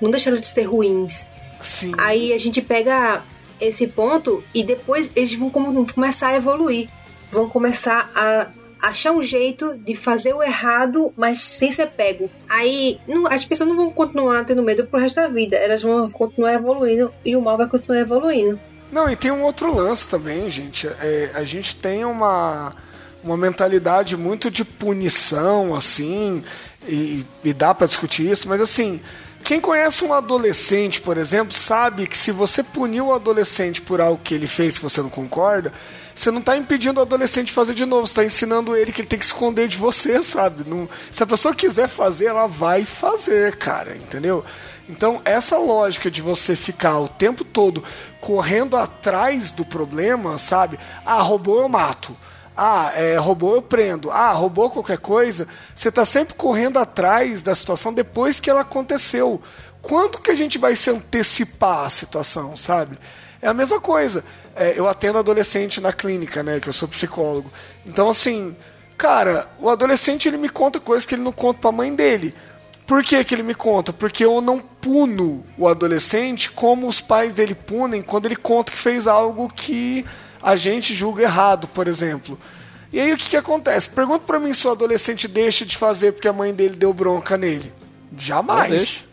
não deixaram de ser ruins. Sim. Aí a gente pega esse ponto e depois eles vão começar a evoluir. Vão começar a achar um jeito de fazer o errado, mas sem ser pego. Aí não, as pessoas não vão continuar tendo medo pro resto da vida. Elas vão continuar evoluindo e o mal vai continuar evoluindo. Não, e tem um outro lance também, gente. É, a gente tem uma, uma mentalidade muito de punição, assim, e, e dá para discutir isso, mas assim quem conhece um adolescente, por exemplo, sabe que se você punir o adolescente por algo que ele fez que você não concorda, você não está impedindo o adolescente de fazer de novo, você está ensinando ele que ele tem que esconder de você, sabe? Não, se a pessoa quiser fazer, ela vai fazer, cara, entendeu? Então, essa lógica de você ficar o tempo todo correndo atrás do problema, sabe? Ah, roubou, eu mato. Ah, é, robô eu prendo. Ah, robô qualquer coisa. Você está sempre correndo atrás da situação depois que ela aconteceu. Quanto que a gente vai se antecipar a situação, sabe? É a mesma coisa. É, eu atendo adolescente na clínica, né? Que eu sou psicólogo. Então, assim, cara, o adolescente ele me conta coisas que ele não conta pra mãe dele. Por que, que ele me conta? Porque eu não puno o adolescente como os pais dele punem quando ele conta que fez algo que a gente julga errado, por exemplo. E aí o que, que acontece? Pergunta para mim se o adolescente deixa de fazer porque a mãe dele deu bronca nele. Jamais.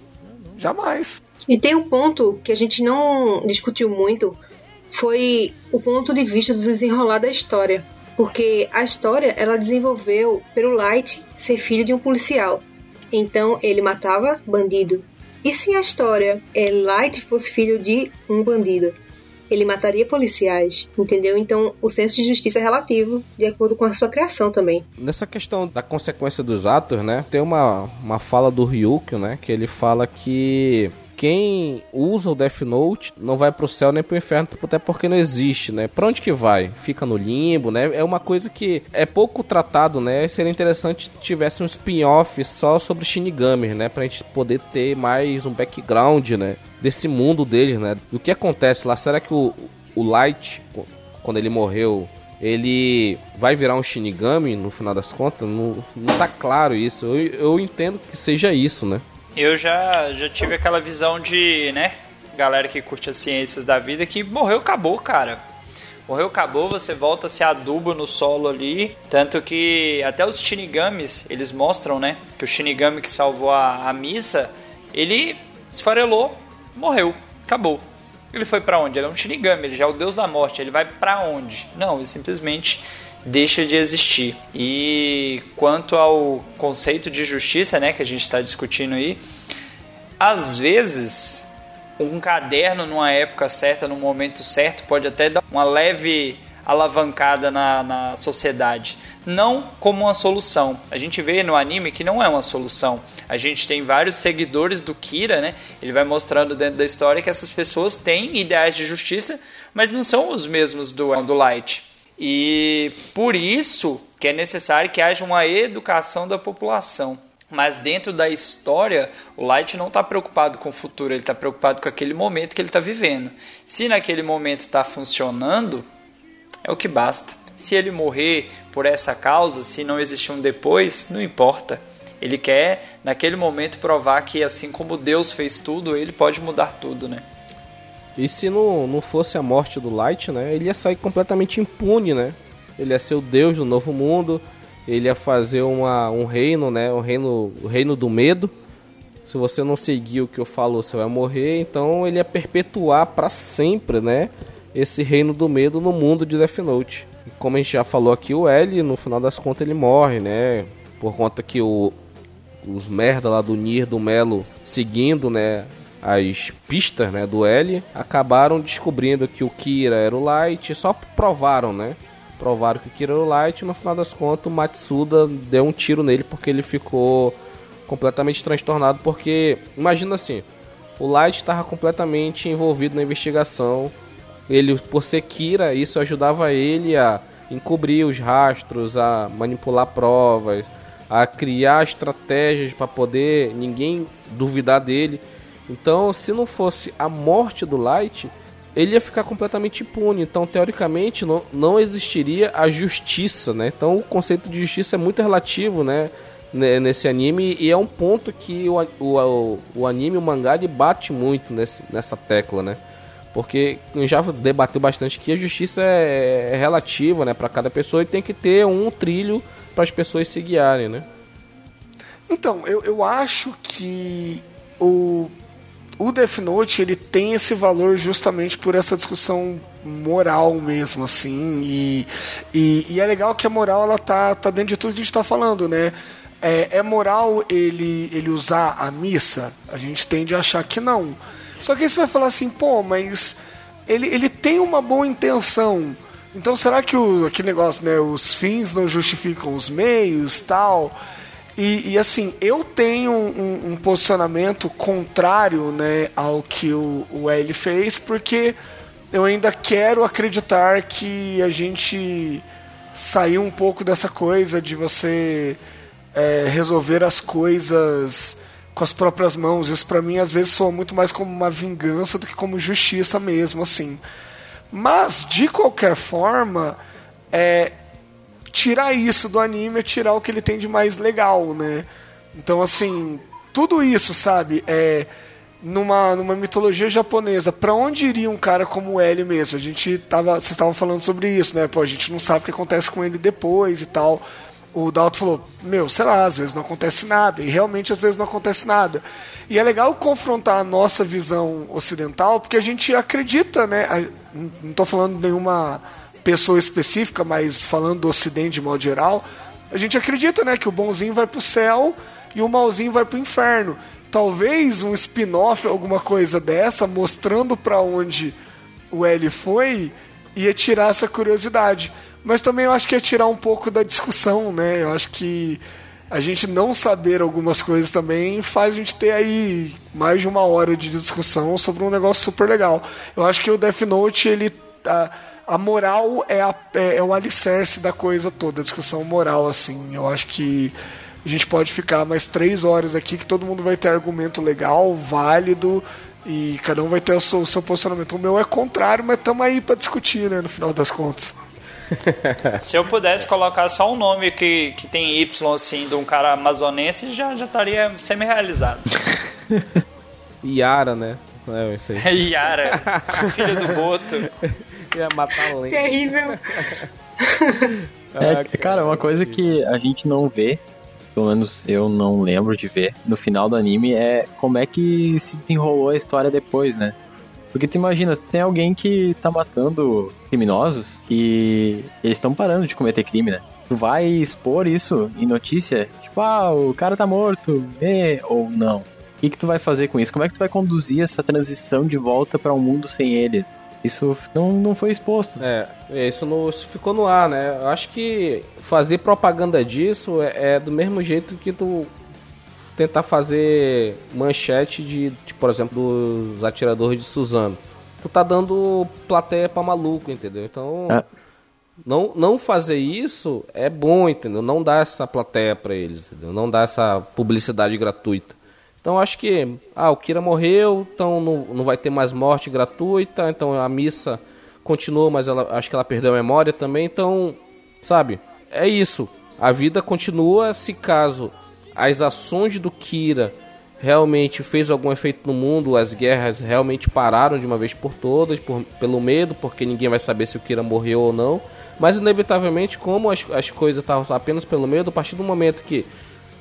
Jamais. E tem um ponto que a gente não discutiu muito, foi o ponto de vista do desenrolar da história. Porque a história ela desenvolveu pelo Light ser filho de um policial. Então ele matava bandido. E se a história é Light fosse filho de um bandido? Ele mataria policiais, entendeu? Então o senso de justiça é relativo, de acordo com a sua criação também. Nessa questão da consequência dos atos, né? Tem uma, uma fala do Ryukyo, né? Que ele fala que quem usa o Death Note não vai pro céu nem pro inferno, até porque não existe, né? Pra onde que vai? Fica no limbo, né? É uma coisa que é pouco tratado, né? Seria interessante se tivesse um spin-off só sobre Shinigami, né? Pra gente poder ter mais um background, né? Desse mundo deles, né? Do que acontece lá. Será que o, o Light, quando ele morreu, ele vai virar um Shinigami no final das contas? Não, não tá claro isso. Eu, eu entendo que seja isso, né? Eu já, já tive aquela visão de, né, galera que curte as ciências da vida, que morreu, acabou, cara. Morreu, acabou, você volta a ser adubo no solo ali. Tanto que até os Shinigamis, eles mostram, né, que o Shinigami que salvou a, a missa, ele esfarelou, morreu, acabou. Ele foi para onde? Ele é um Shinigami, ele já é o deus da morte. Ele vai para onde? Não, ele simplesmente deixa de existir. E quanto ao conceito de justiça, né, que a gente está discutindo aí, às vezes um caderno numa época certa, num momento certo, pode até dar uma leve alavancada na, na sociedade. Não como uma solução. A gente vê no anime que não é uma solução. A gente tem vários seguidores do Kira, né? Ele vai mostrando dentro da história que essas pessoas têm ideais de justiça, mas não são os mesmos do, do Light. E por isso que é necessário que haja uma educação da população. Mas dentro da história, o Light não está preocupado com o futuro, ele está preocupado com aquele momento que ele está vivendo. Se naquele momento está funcionando, é o que basta. Se ele morrer por essa causa, se não existir um depois, não importa. Ele quer, naquele momento, provar que assim como Deus fez tudo, ele pode mudar tudo, né? E se não, não fosse a morte do Light, né? Ele ia sair completamente impune, né? Ele ia ser o deus do novo mundo. Ele ia fazer uma, um reino, né? Um reino, o reino do medo. Se você não seguir o que eu falo, você vai morrer. Então ele ia perpetuar para sempre, né? Esse reino do medo no mundo de Death Note. E como a gente já falou aqui, o L, no final das contas, ele morre, né? Por conta que o, os merda lá do Nir, do Melo, seguindo, né? As pistas né, do L, acabaram descobrindo que o Kira era o Light, só provaram, né? Provaram que o Kira era o Light no final das contas o Matsuda deu um tiro nele porque ele ficou completamente transtornado. Porque, imagina assim, o Light estava completamente envolvido na investigação. Ele, por ser Kira, isso ajudava ele a encobrir os rastros, a manipular provas, a criar estratégias para poder ninguém duvidar dele. Então, se não fosse a morte do Light, ele ia ficar completamente impune. Então, teoricamente, não, não existiria a justiça, né? Então, o conceito de justiça é muito relativo, né? Nesse anime, e é um ponto que o, o, o anime, o mangá, ele bate muito nesse, nessa tecla, né? Porque já debateu bastante que a justiça é, é relativa, né, para cada pessoa e tem que ter um trilho para as pessoas se guiarem, né? Então, eu, eu acho que o o Death Note ele tem esse valor justamente por essa discussão moral mesmo, assim. E, e, e, é legal que a moral ela tá, tá dentro de tudo que a gente está falando, né? É, é, moral ele, ele usar a missa? A gente tende a achar que não. Só que aí você vai falar assim, pô, mas ele, ele tem uma boa intenção. Então será que o, aquele negócio, né? Os fins não justificam os meios tal? E, e, assim, eu tenho um, um, posicionamento contrário né, ao que o, o L fez, porque eu ainda quero acreditar que a gente sair um pouco dessa coisa de você é, resolver as coisas com as próprias mãos. Isso para mim às vezes soa muito mais como uma vingança do que como justiça mesmo, assim. Mas de qualquer forma, é, tirar isso do anime é tirar o que ele tem de mais legal, né? Então assim, tudo isso, sabe? É numa, numa mitologia japonesa, para onde iria um cara como L mesmo? A gente tava, vocês estavam falando sobre isso, né? Pô, a gente não sabe o que acontece com ele depois e tal. O Dalton falou: Meu, sei lá, às vezes não acontece nada. E realmente às vezes não acontece nada. E é legal confrontar a nossa visão ocidental, porque a gente acredita, né? Não estou falando nenhuma pessoa específica, mas falando do Ocidente de modo geral. A gente acredita, né, que o bonzinho vai pro céu e o malzinho vai pro inferno talvez um spin-off, alguma coisa dessa, mostrando para onde o L foi, ia tirar essa curiosidade. Mas também eu acho que ia tirar um pouco da discussão, né? Eu acho que a gente não saber algumas coisas também faz a gente ter aí mais de uma hora de discussão sobre um negócio super legal. Eu acho que o Death Note, ele. A moral é, a, é, é o alicerce da coisa toda, a discussão moral, assim. Eu acho que a gente pode ficar mais três horas aqui que todo mundo vai ter argumento legal, válido e cada um vai ter o seu, o seu posicionamento. O meu é contrário, mas estamos aí para discutir, né, no final das contas. Se eu pudesse colocar só um nome que, que tem Y assim de um cara amazonense, já, já estaria semi-realizado. Yara, né? É, isso aí. Yara, filho do Boto. Ia matar o Terrível. É, cara, uma coisa que a gente não vê pelo menos eu não lembro de ver, no final do anime é como é que se desenrolou a história depois, né? Porque tu imagina, tem alguém que tá matando criminosos e eles estão parando de cometer crime, né? Tu vai expor isso em notícia, tipo, ah, o cara tá morto, e, ou não. O que, que tu vai fazer com isso? Como é que tu vai conduzir essa transição de volta para um mundo sem ele? Isso não, não foi exposto. É, isso, no, isso ficou no ar, né? Eu acho que fazer propaganda disso é, é do mesmo jeito que tu tentar fazer manchete de, de, por exemplo, dos atiradores de Suzano. Tu tá dando plateia pra maluco, entendeu? Então, é. não, não fazer isso é bom, entendeu? Não dar essa plateia para eles, entendeu? Não dar essa publicidade gratuita. Então acho que ah, o Kira morreu, então não, não vai ter mais morte gratuita, então a missa continua, mas ela, acho que ela perdeu a memória também, então, sabe? É isso. A vida continua se caso as ações do Kira realmente fez algum efeito no mundo, as guerras realmente pararam de uma vez por todas, por, pelo medo, porque ninguém vai saber se o Kira morreu ou não. Mas inevitavelmente, como as, as coisas estavam apenas pelo medo, a partir do momento que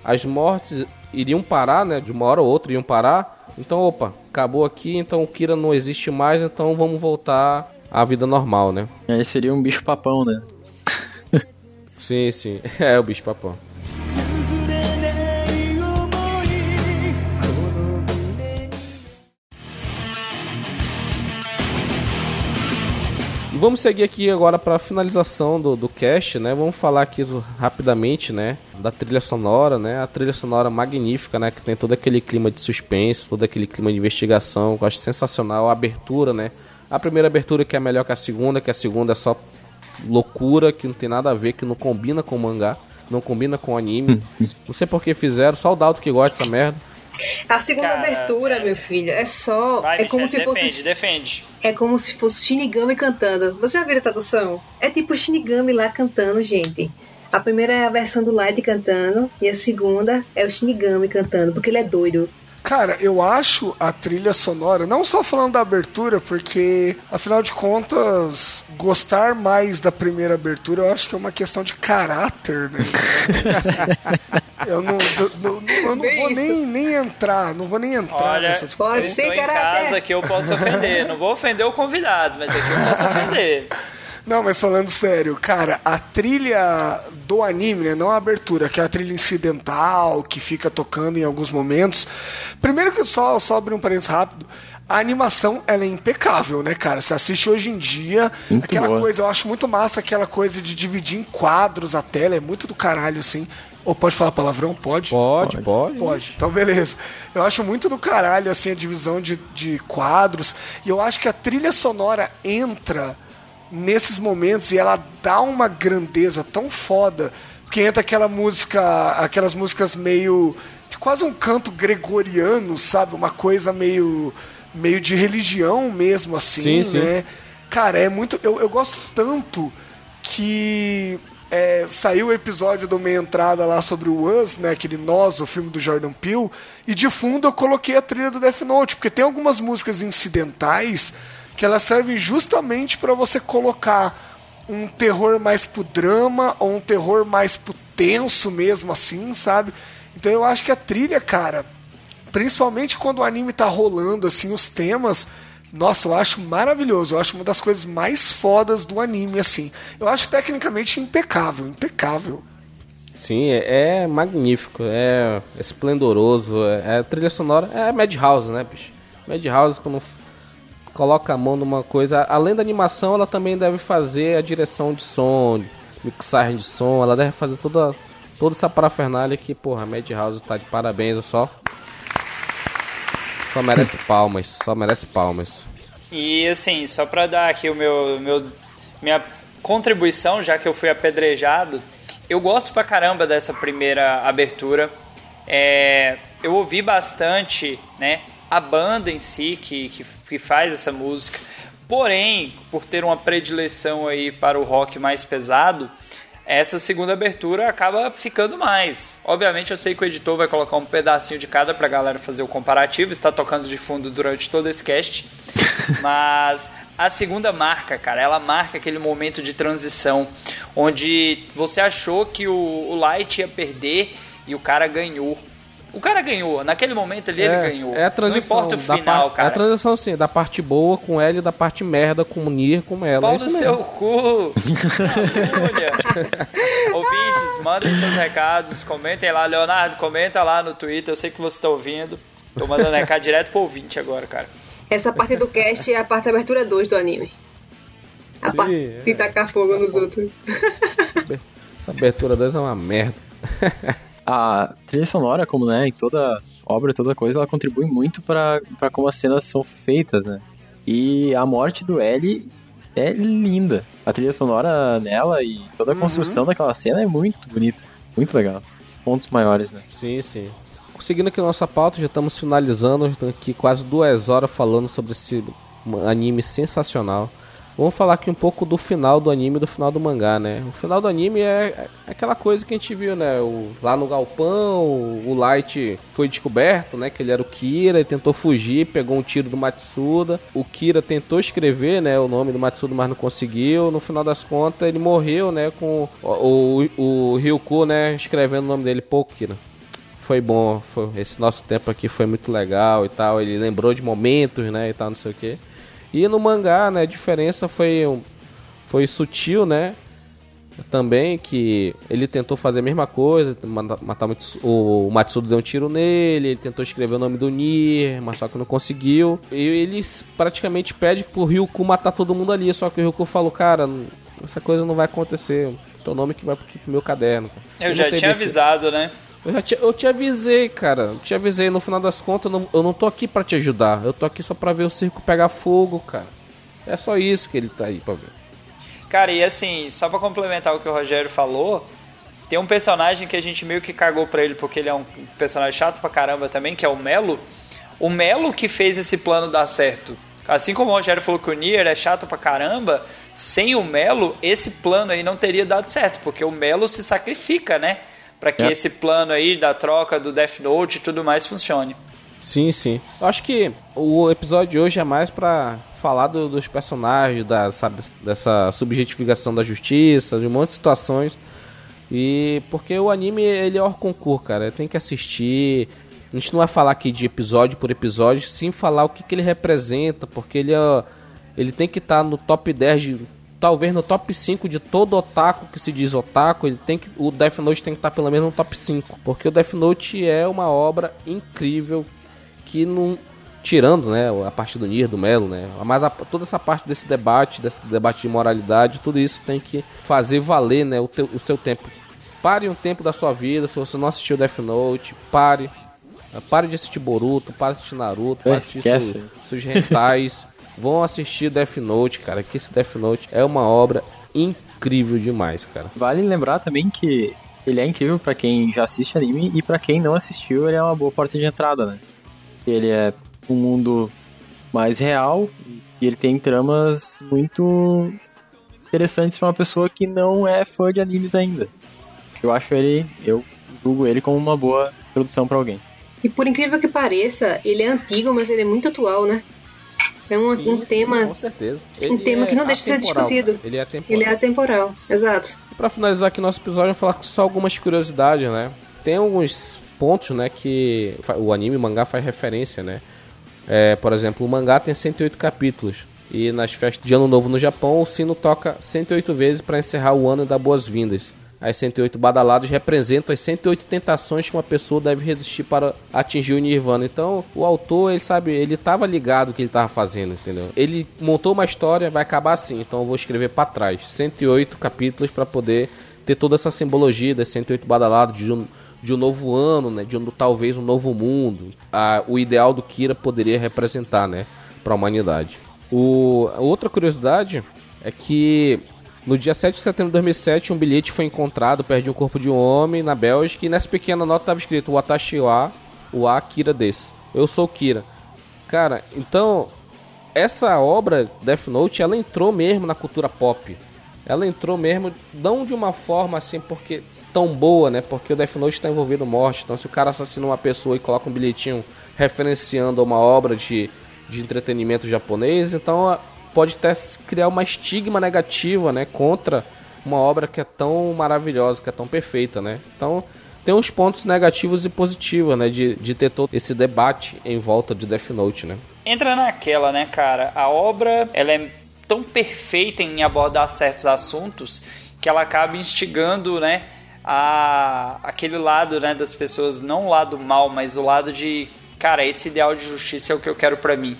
as mortes iriam parar, né? De uma hora ou outra iriam parar. Então, opa, acabou aqui, então o Kira não existe mais, então vamos voltar à vida normal, né? Aí seria um bicho papão, né? sim, sim. É o bicho papão. Vamos seguir aqui agora para a finalização do, do cast, né? Vamos falar aqui rapidamente, né? Da trilha sonora, né? A trilha sonora magnífica, né? Que tem todo aquele clima de suspense, todo aquele clima de investigação. Eu acho sensacional. A abertura, né? A primeira abertura que é melhor que a segunda, que a segunda é só loucura, que não tem nada a ver, que não combina com o mangá, não combina com o anime. não sei por que fizeram, só o Dalto que gosta dessa merda. A segunda Cara, abertura, é... meu filho, é só. Vai, é como se defende, fosse. Defende. É como se fosse Shinigami cantando. Você já viu a tradução? É tipo Shinigami lá cantando, gente. A primeira é a versão do Light cantando e a segunda é o Shinigami cantando, porque ele é doido. Cara, eu acho a trilha sonora, não só falando da abertura, porque afinal de contas, gostar mais da primeira abertura eu acho que é uma questão de caráter, né? eu não, eu, eu, eu não vou nem, nem entrar, não vou nem entrar Olha, nessa discussão. Pode ser em casa que eu posso ofender. Não vou ofender o convidado, mas aqui eu posso ofender. Não, mas falando sério, cara, a trilha do anime, né, não a abertura, que é a trilha incidental, que fica tocando em alguns momentos. Primeiro que só, só abrir um parênteses rápido, a animação ela é impecável, né, cara? Você assiste hoje em dia, muito aquela boa. coisa, eu acho muito massa aquela coisa de dividir em quadros a tela, é muito do caralho, assim. Ou pode falar palavrão? Pode? Pode, pode. Pode. Então, beleza. Eu acho muito do caralho, assim, a divisão de, de quadros. E eu acho que a trilha sonora entra nesses momentos e ela dá uma grandeza tão foda, porque entra aquela música, aquelas músicas meio quase um canto gregoriano, sabe? Uma coisa meio meio de religião mesmo assim, sim, né? Sim. Cara, é muito eu, eu gosto tanto que é, saiu o episódio do Meia Entrada lá sobre o Us, né, aquele Nós, o filme do Jordan Peele, e de fundo eu coloquei a trilha do Death Note, porque tem algumas músicas incidentais que elas servem justamente para você colocar um terror mais pro drama ou um terror mais pro tenso mesmo assim, sabe? Então eu acho que a trilha, cara, principalmente quando o anime tá rolando assim os temas, nossa, eu acho maravilhoso. Eu acho uma das coisas mais fodas do anime, assim. Eu acho tecnicamente impecável, impecável. Sim, é, é magnífico, é esplendoroso. É, é trilha sonora, é Madhouse, né, bicho? Madhouse, quando coloca a mão numa coisa, além da animação, ela também deve fazer a direção de som, mixagem de som, ela deve fazer toda, toda essa parafernália que, porra, Madhouse tá de parabéns, só só merece palmas, só merece palmas. E assim, só pra dar aqui o meu, meu minha contribuição, já que eu fui apedrejado, eu gosto pra caramba dessa primeira abertura. É, eu ouvi bastante, né, a banda em si que, que, que faz essa música. Porém, por ter uma predileção aí para o rock mais pesado, essa segunda abertura acaba ficando mais. Obviamente eu sei que o editor vai colocar um pedacinho de cada pra galera fazer o comparativo, está tocando de fundo durante todo esse cast. mas a segunda marca, cara, ela marca aquele momento de transição onde você achou que o, o Light ia perder e o cara ganhou. O cara ganhou, naquele momento ali é, ele ganhou. É a transição. Não importa o final, cara. É a transição, sim, da parte boa com L e da parte merda com o Nir com ela. Pau é no seu cu! Ouvintes, mandem seus recados, comentem lá. Leonardo, comenta lá no Twitter, eu sei que você tá ouvindo. Tô mandando recado direto pro ouvinte agora, cara. Essa parte do cast é a parte da abertura 2 do anime. A sim, parte é. de tacar fogo nos outros. Essa abertura 2 é uma merda. a trilha sonora, como né, em toda obra, toda coisa, ela contribui muito para como as cenas são feitas, né? E a morte do L é linda. A trilha sonora nela e toda a uhum. construção daquela cena é muito bonita, muito legal. Pontos maiores, né? Sim, sim. Seguindo aqui a nossa pauta, já estamos finalizando, estamos aqui quase duas horas falando sobre esse anime sensacional. Vamos falar aqui um pouco do final do anime e do final do mangá, né? O final do anime é, é aquela coisa que a gente viu, né? O, lá no galpão, o Light foi descoberto, né? Que ele era o Kira e tentou fugir, pegou um tiro do Matsuda. O Kira tentou escrever, né? O nome do Matsuda, mas não conseguiu. No final das contas, ele morreu, né? Com o, o, o Ryuko, né? Escrevendo o nome dele, pô, Kira foi bom, foi, esse nosso tempo aqui foi muito legal e tal. Ele lembrou de momentos, né, e tal, não sei o que. E no mangá, né, a diferença foi, foi sutil, né? Também que ele tentou fazer a mesma coisa, matar o, Matsudo deu um tiro nele, ele tentou escrever o nome do Nier, mas só que não conseguiu. E ele praticamente pede pro Ryuko matar todo mundo ali, só que o Ryuko falou, cara, essa coisa não vai acontecer. Teu nome que vai pro meu caderno. Eu, eu já tinha avisado, né? Eu, já te, eu te avisei, cara. Eu te avisei. No final das contas, eu não, eu não tô aqui para te ajudar. Eu tô aqui só pra ver o circo pegar fogo, cara. É só isso que ele tá aí pra ver. Cara, e assim, só pra complementar o que o Rogério falou, tem um personagem que a gente meio que cagou pra ele porque ele é um personagem chato pra caramba também, que é o Melo. O Melo que fez esse plano dar certo. Assim como o Rogério falou que o Nier é chato pra caramba, sem o Melo, esse plano aí não teria dado certo, porque o Melo se sacrifica, né? Para que é. esse plano aí da troca do Death Note e tudo mais funcione. Sim, sim. Eu acho que o episódio de hoje é mais para falar do, dos personagens, da, sabe, dessa subjetificação da justiça, de um monte de situações. E porque o anime ele é hors concurso, cara, tem que assistir. A gente não vai falar aqui de episódio por episódio, sim falar o que, que ele representa, porque ele é, ele tem que estar tá no top 10 de talvez no top 5 de todo otaku que se diz otaku, ele tem que, o Death Note tem que estar pelo menos no top 5. Porque o Death Note é uma obra incrível que não. Tirando né, a parte do Nier, do Melo, né? Mas a, toda essa parte desse debate, desse debate de moralidade, tudo isso tem que fazer valer né, o, teu, o seu tempo. Pare um tempo da sua vida, se você não assistiu Death Note, pare. Pare de assistir Boruto, pare de assistir Naruto, pare de assistir seus rentais. Vão assistir Death Note, cara, que esse Death Note é uma obra incrível demais, cara. Vale lembrar também que ele é incrível para quem já assiste anime e para quem não assistiu, ele é uma boa porta de entrada, né? Ele é um mundo mais real e ele tem tramas muito interessantes para uma pessoa que não é fã de animes ainda. Eu acho ele, eu julgo ele como uma boa introdução para alguém. E por incrível que pareça, ele é antigo, mas ele é muito atual, né? É um, um tema. Com certeza. um tema é que não deixa de ser discutido. Ele é atemporal. Ele é atemporal, exato. E pra finalizar aqui nosso episódio, eu vou falar só algumas curiosidades, né? Tem alguns pontos, né, que o anime, o mangá faz referência, né? É, por exemplo, o mangá tem 108 capítulos. E nas festas de Ano Novo no Japão, o sino toca 108 vezes para encerrar o ano e dar boas-vindas. As 108 badaladas representam as 108 tentações que uma pessoa deve resistir para atingir o nirvana. Então, o autor, ele sabe, ele estava ligado no que ele estava fazendo, entendeu? Ele montou uma história, vai acabar assim, então eu vou escrever para trás. 108 capítulos para poder ter toda essa simbologia das 108 badaladas de um, de um novo ano, né? De um, talvez um novo mundo. Ah, o ideal do Kira poderia representar, né? Para a humanidade. O, outra curiosidade é que no dia 7 de setembro de 2007 um bilhete foi encontrado perto de um corpo de um homem na Bélgica e nessa pequena nota estava escrito Watashi wa wa Kira desu. Eu sou Kira. Cara, então essa obra Death Note ela entrou mesmo na cultura pop. Ela entrou mesmo não de uma forma assim porque tão boa, né? Porque o Death Note está envolvido morte. Então se o cara assassina uma pessoa e coloca um bilhetinho referenciando uma obra de, de entretenimento japonês, então pode até criar uma estigma negativa, né, contra uma obra que é tão maravilhosa, que é tão perfeita, né? Então tem uns pontos negativos e positivos, né, de, de ter todo esse debate em volta de Death Note, né? Entra naquela, né, cara? A obra, ela é tão perfeita em abordar certos assuntos que ela acaba instigando, né, a aquele lado, né, das pessoas, não o lado mal, mas o lado de, cara, esse ideal de justiça é o que eu quero pra mim.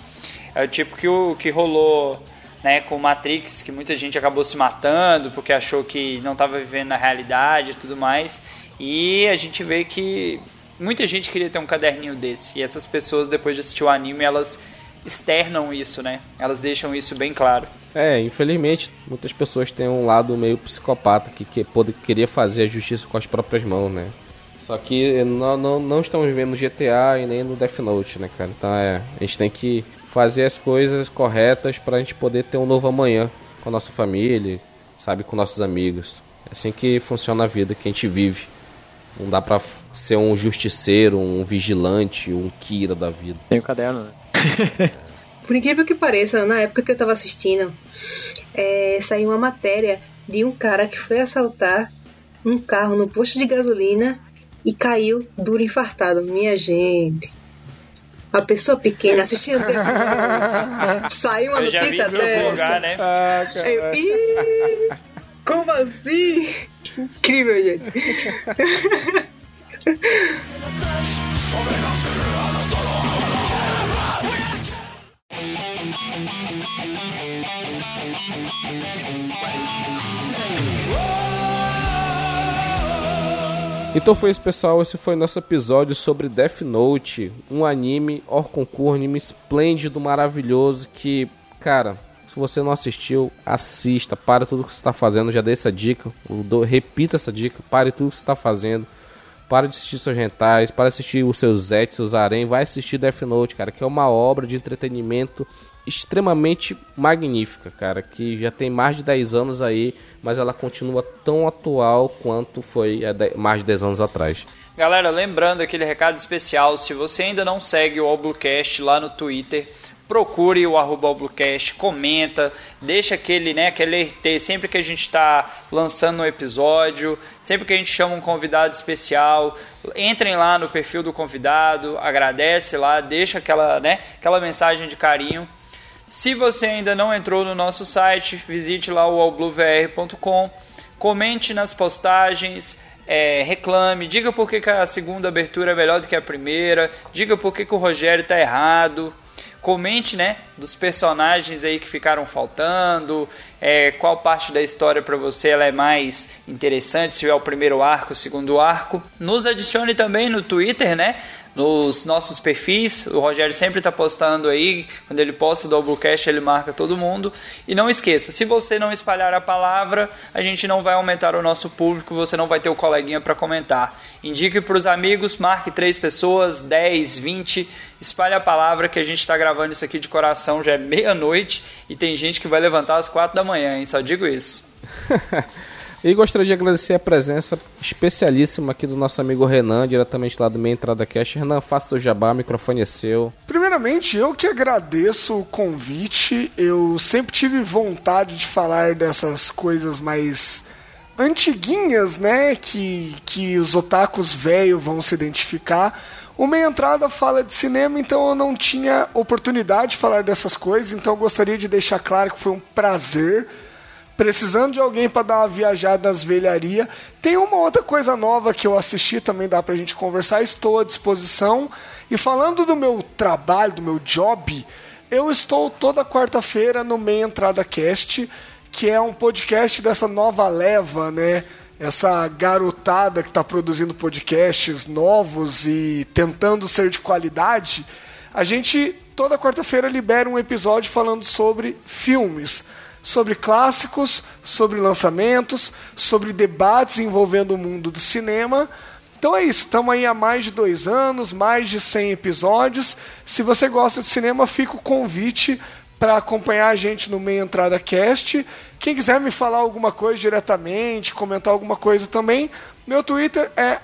É o tipo que o que rolou, né, com Matrix, que muita gente acabou se matando porque achou que não estava vivendo na realidade e tudo mais. E a gente vê que muita gente queria ter um caderninho desse. E essas pessoas, depois de assistir o anime, elas externam isso, né? Elas deixam isso bem claro. É, infelizmente, muitas pessoas têm um lado meio psicopata que, que pode, queria fazer a justiça com as próprias mãos, né? Só que não, não, não estamos vivendo no GTA e nem no Death Note, né, cara? Então é, a gente tem que fazer as coisas corretas pra gente poder ter um novo amanhã com a nossa família, sabe, com nossos amigos. É assim que funciona a vida que a gente vive. Não dá pra ser um justiceiro, um vigilante, um Kira da vida. Tem o caderno, né? Por incrível que pareça, na época que eu tava assistindo, é, saiu uma matéria de um cara que foi assaltar um carro no posto de gasolina e caiu duro infartado. Minha gente. A pessoa pequena assistindo. Saiu uma Eu notícia dessa. lugar, né? Aí eu, "Ih, como assim? Incrível, gente. Então foi isso, pessoal. Esse foi nosso episódio sobre Death Note, um anime, or concurso, anime esplêndido, maravilhoso. Que, cara, se você não assistiu, assista. Pare tudo que você está fazendo. Já dei essa dica. repita essa dica. Pare tudo que você está fazendo. Pare de assistir seus rentais. Pare de assistir os seus Zets, seus Arém. Vai assistir Death Note, cara, que é uma obra de entretenimento extremamente magnífica, cara, que já tem mais de 10 anos aí, mas ela continua tão atual quanto foi há mais de 10 anos atrás. Galera, lembrando aquele recado especial, se você ainda não segue o Oblocast lá no Twitter, procure o arroba Oblocast, comenta, deixa aquele, né, aquele RT sempre que a gente está lançando um episódio, sempre que a gente chama um convidado especial, entrem lá no perfil do convidado, agradece lá, deixa aquela, né, aquela mensagem de carinho. Se você ainda não entrou no nosso site, visite lá o allbluevr.com, comente nas postagens, é, reclame, diga por que, que a segunda abertura é melhor do que a primeira, diga por que, que o Rogério está errado, comente, né, dos personagens aí que ficaram faltando, é, qual parte da história para você ela é mais interessante, se é o primeiro arco, o segundo arco. Nos adicione também no Twitter, né, nos nossos perfis. O Rogério sempre está postando aí. Quando ele posta o Doublecast, ele marca todo mundo. E não esqueça, se você não espalhar a palavra, a gente não vai aumentar o nosso público, você não vai ter o coleguinha para comentar. Indique para os amigos, marque três pessoas, 10, 20. Espalhe a palavra que a gente está gravando isso aqui de coração, já é meia-noite e tem gente que vai levantar às quatro da manhã, hein? Só digo isso. E gostaria de agradecer a presença especialíssima aqui do nosso amigo Renan, diretamente lá do Meia Entrada Cash. Renan, faça seu jabá, o microfone é seu. Primeiramente, eu que agradeço o convite. Eu sempre tive vontade de falar dessas coisas mais antiguinhas, né? Que, que os otakus velhos vão se identificar. O Meia Entrada fala de cinema, então eu não tinha oportunidade de falar dessas coisas, então eu gostaria de deixar claro que foi um prazer precisando de alguém para dar uma viajada nas velharias. Tem uma outra coisa nova que eu assisti, também dá para a gente conversar, estou à disposição. E falando do meu trabalho, do meu job, eu estou toda quarta-feira no Meia Entrada Cast, que é um podcast dessa nova leva, né? Essa garotada que está produzindo podcasts novos e tentando ser de qualidade. A gente toda quarta-feira libera um episódio falando sobre filmes sobre clássicos, sobre lançamentos, sobre debates envolvendo o mundo do cinema. Então é isso, estamos aí há mais de dois anos, mais de 100 episódios. Se você gosta de cinema, fica o convite para acompanhar a gente no Meia Entrada Cast. Quem quiser me falar alguma coisa diretamente, comentar alguma coisa também, meu Twitter é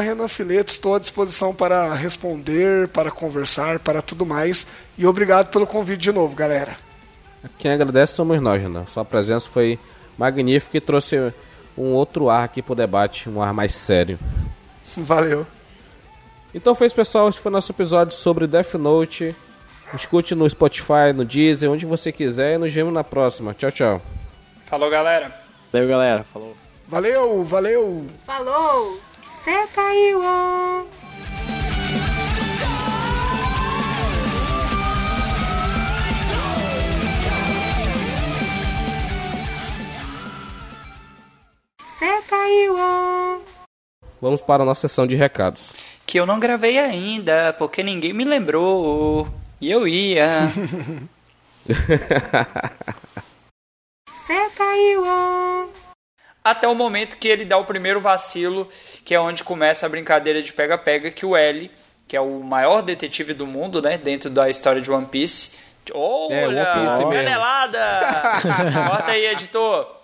@renanfileto. Estou à disposição para responder, para conversar, para tudo mais. E obrigado pelo convite de novo, galera. Quem agradece somos nós, Renan. Sua presença foi magnífica e trouxe um outro ar aqui pro debate, um ar mais sério. Valeu. Então foi isso, pessoal. Esse foi nosso episódio sobre Death Note. Escute no Spotify, no Deezer, onde você quiser e nos vemos na próxima. Tchau, tchau. Falou, galera. Valeu, galera. Falou. Valeu, valeu. Falou! Cê caiu! Caiu! ó. Vamos para a nossa sessão de recados. Que eu não gravei ainda, porque ninguém me lembrou. E eu ia. Caiu! ó. Até o momento que ele dá o primeiro vacilo, que é onde começa a brincadeira de pega-pega, que o L, que é o maior detetive do mundo, né, dentro da história de One Piece. Olha, É, One Piece canelada! Bota aí, editor.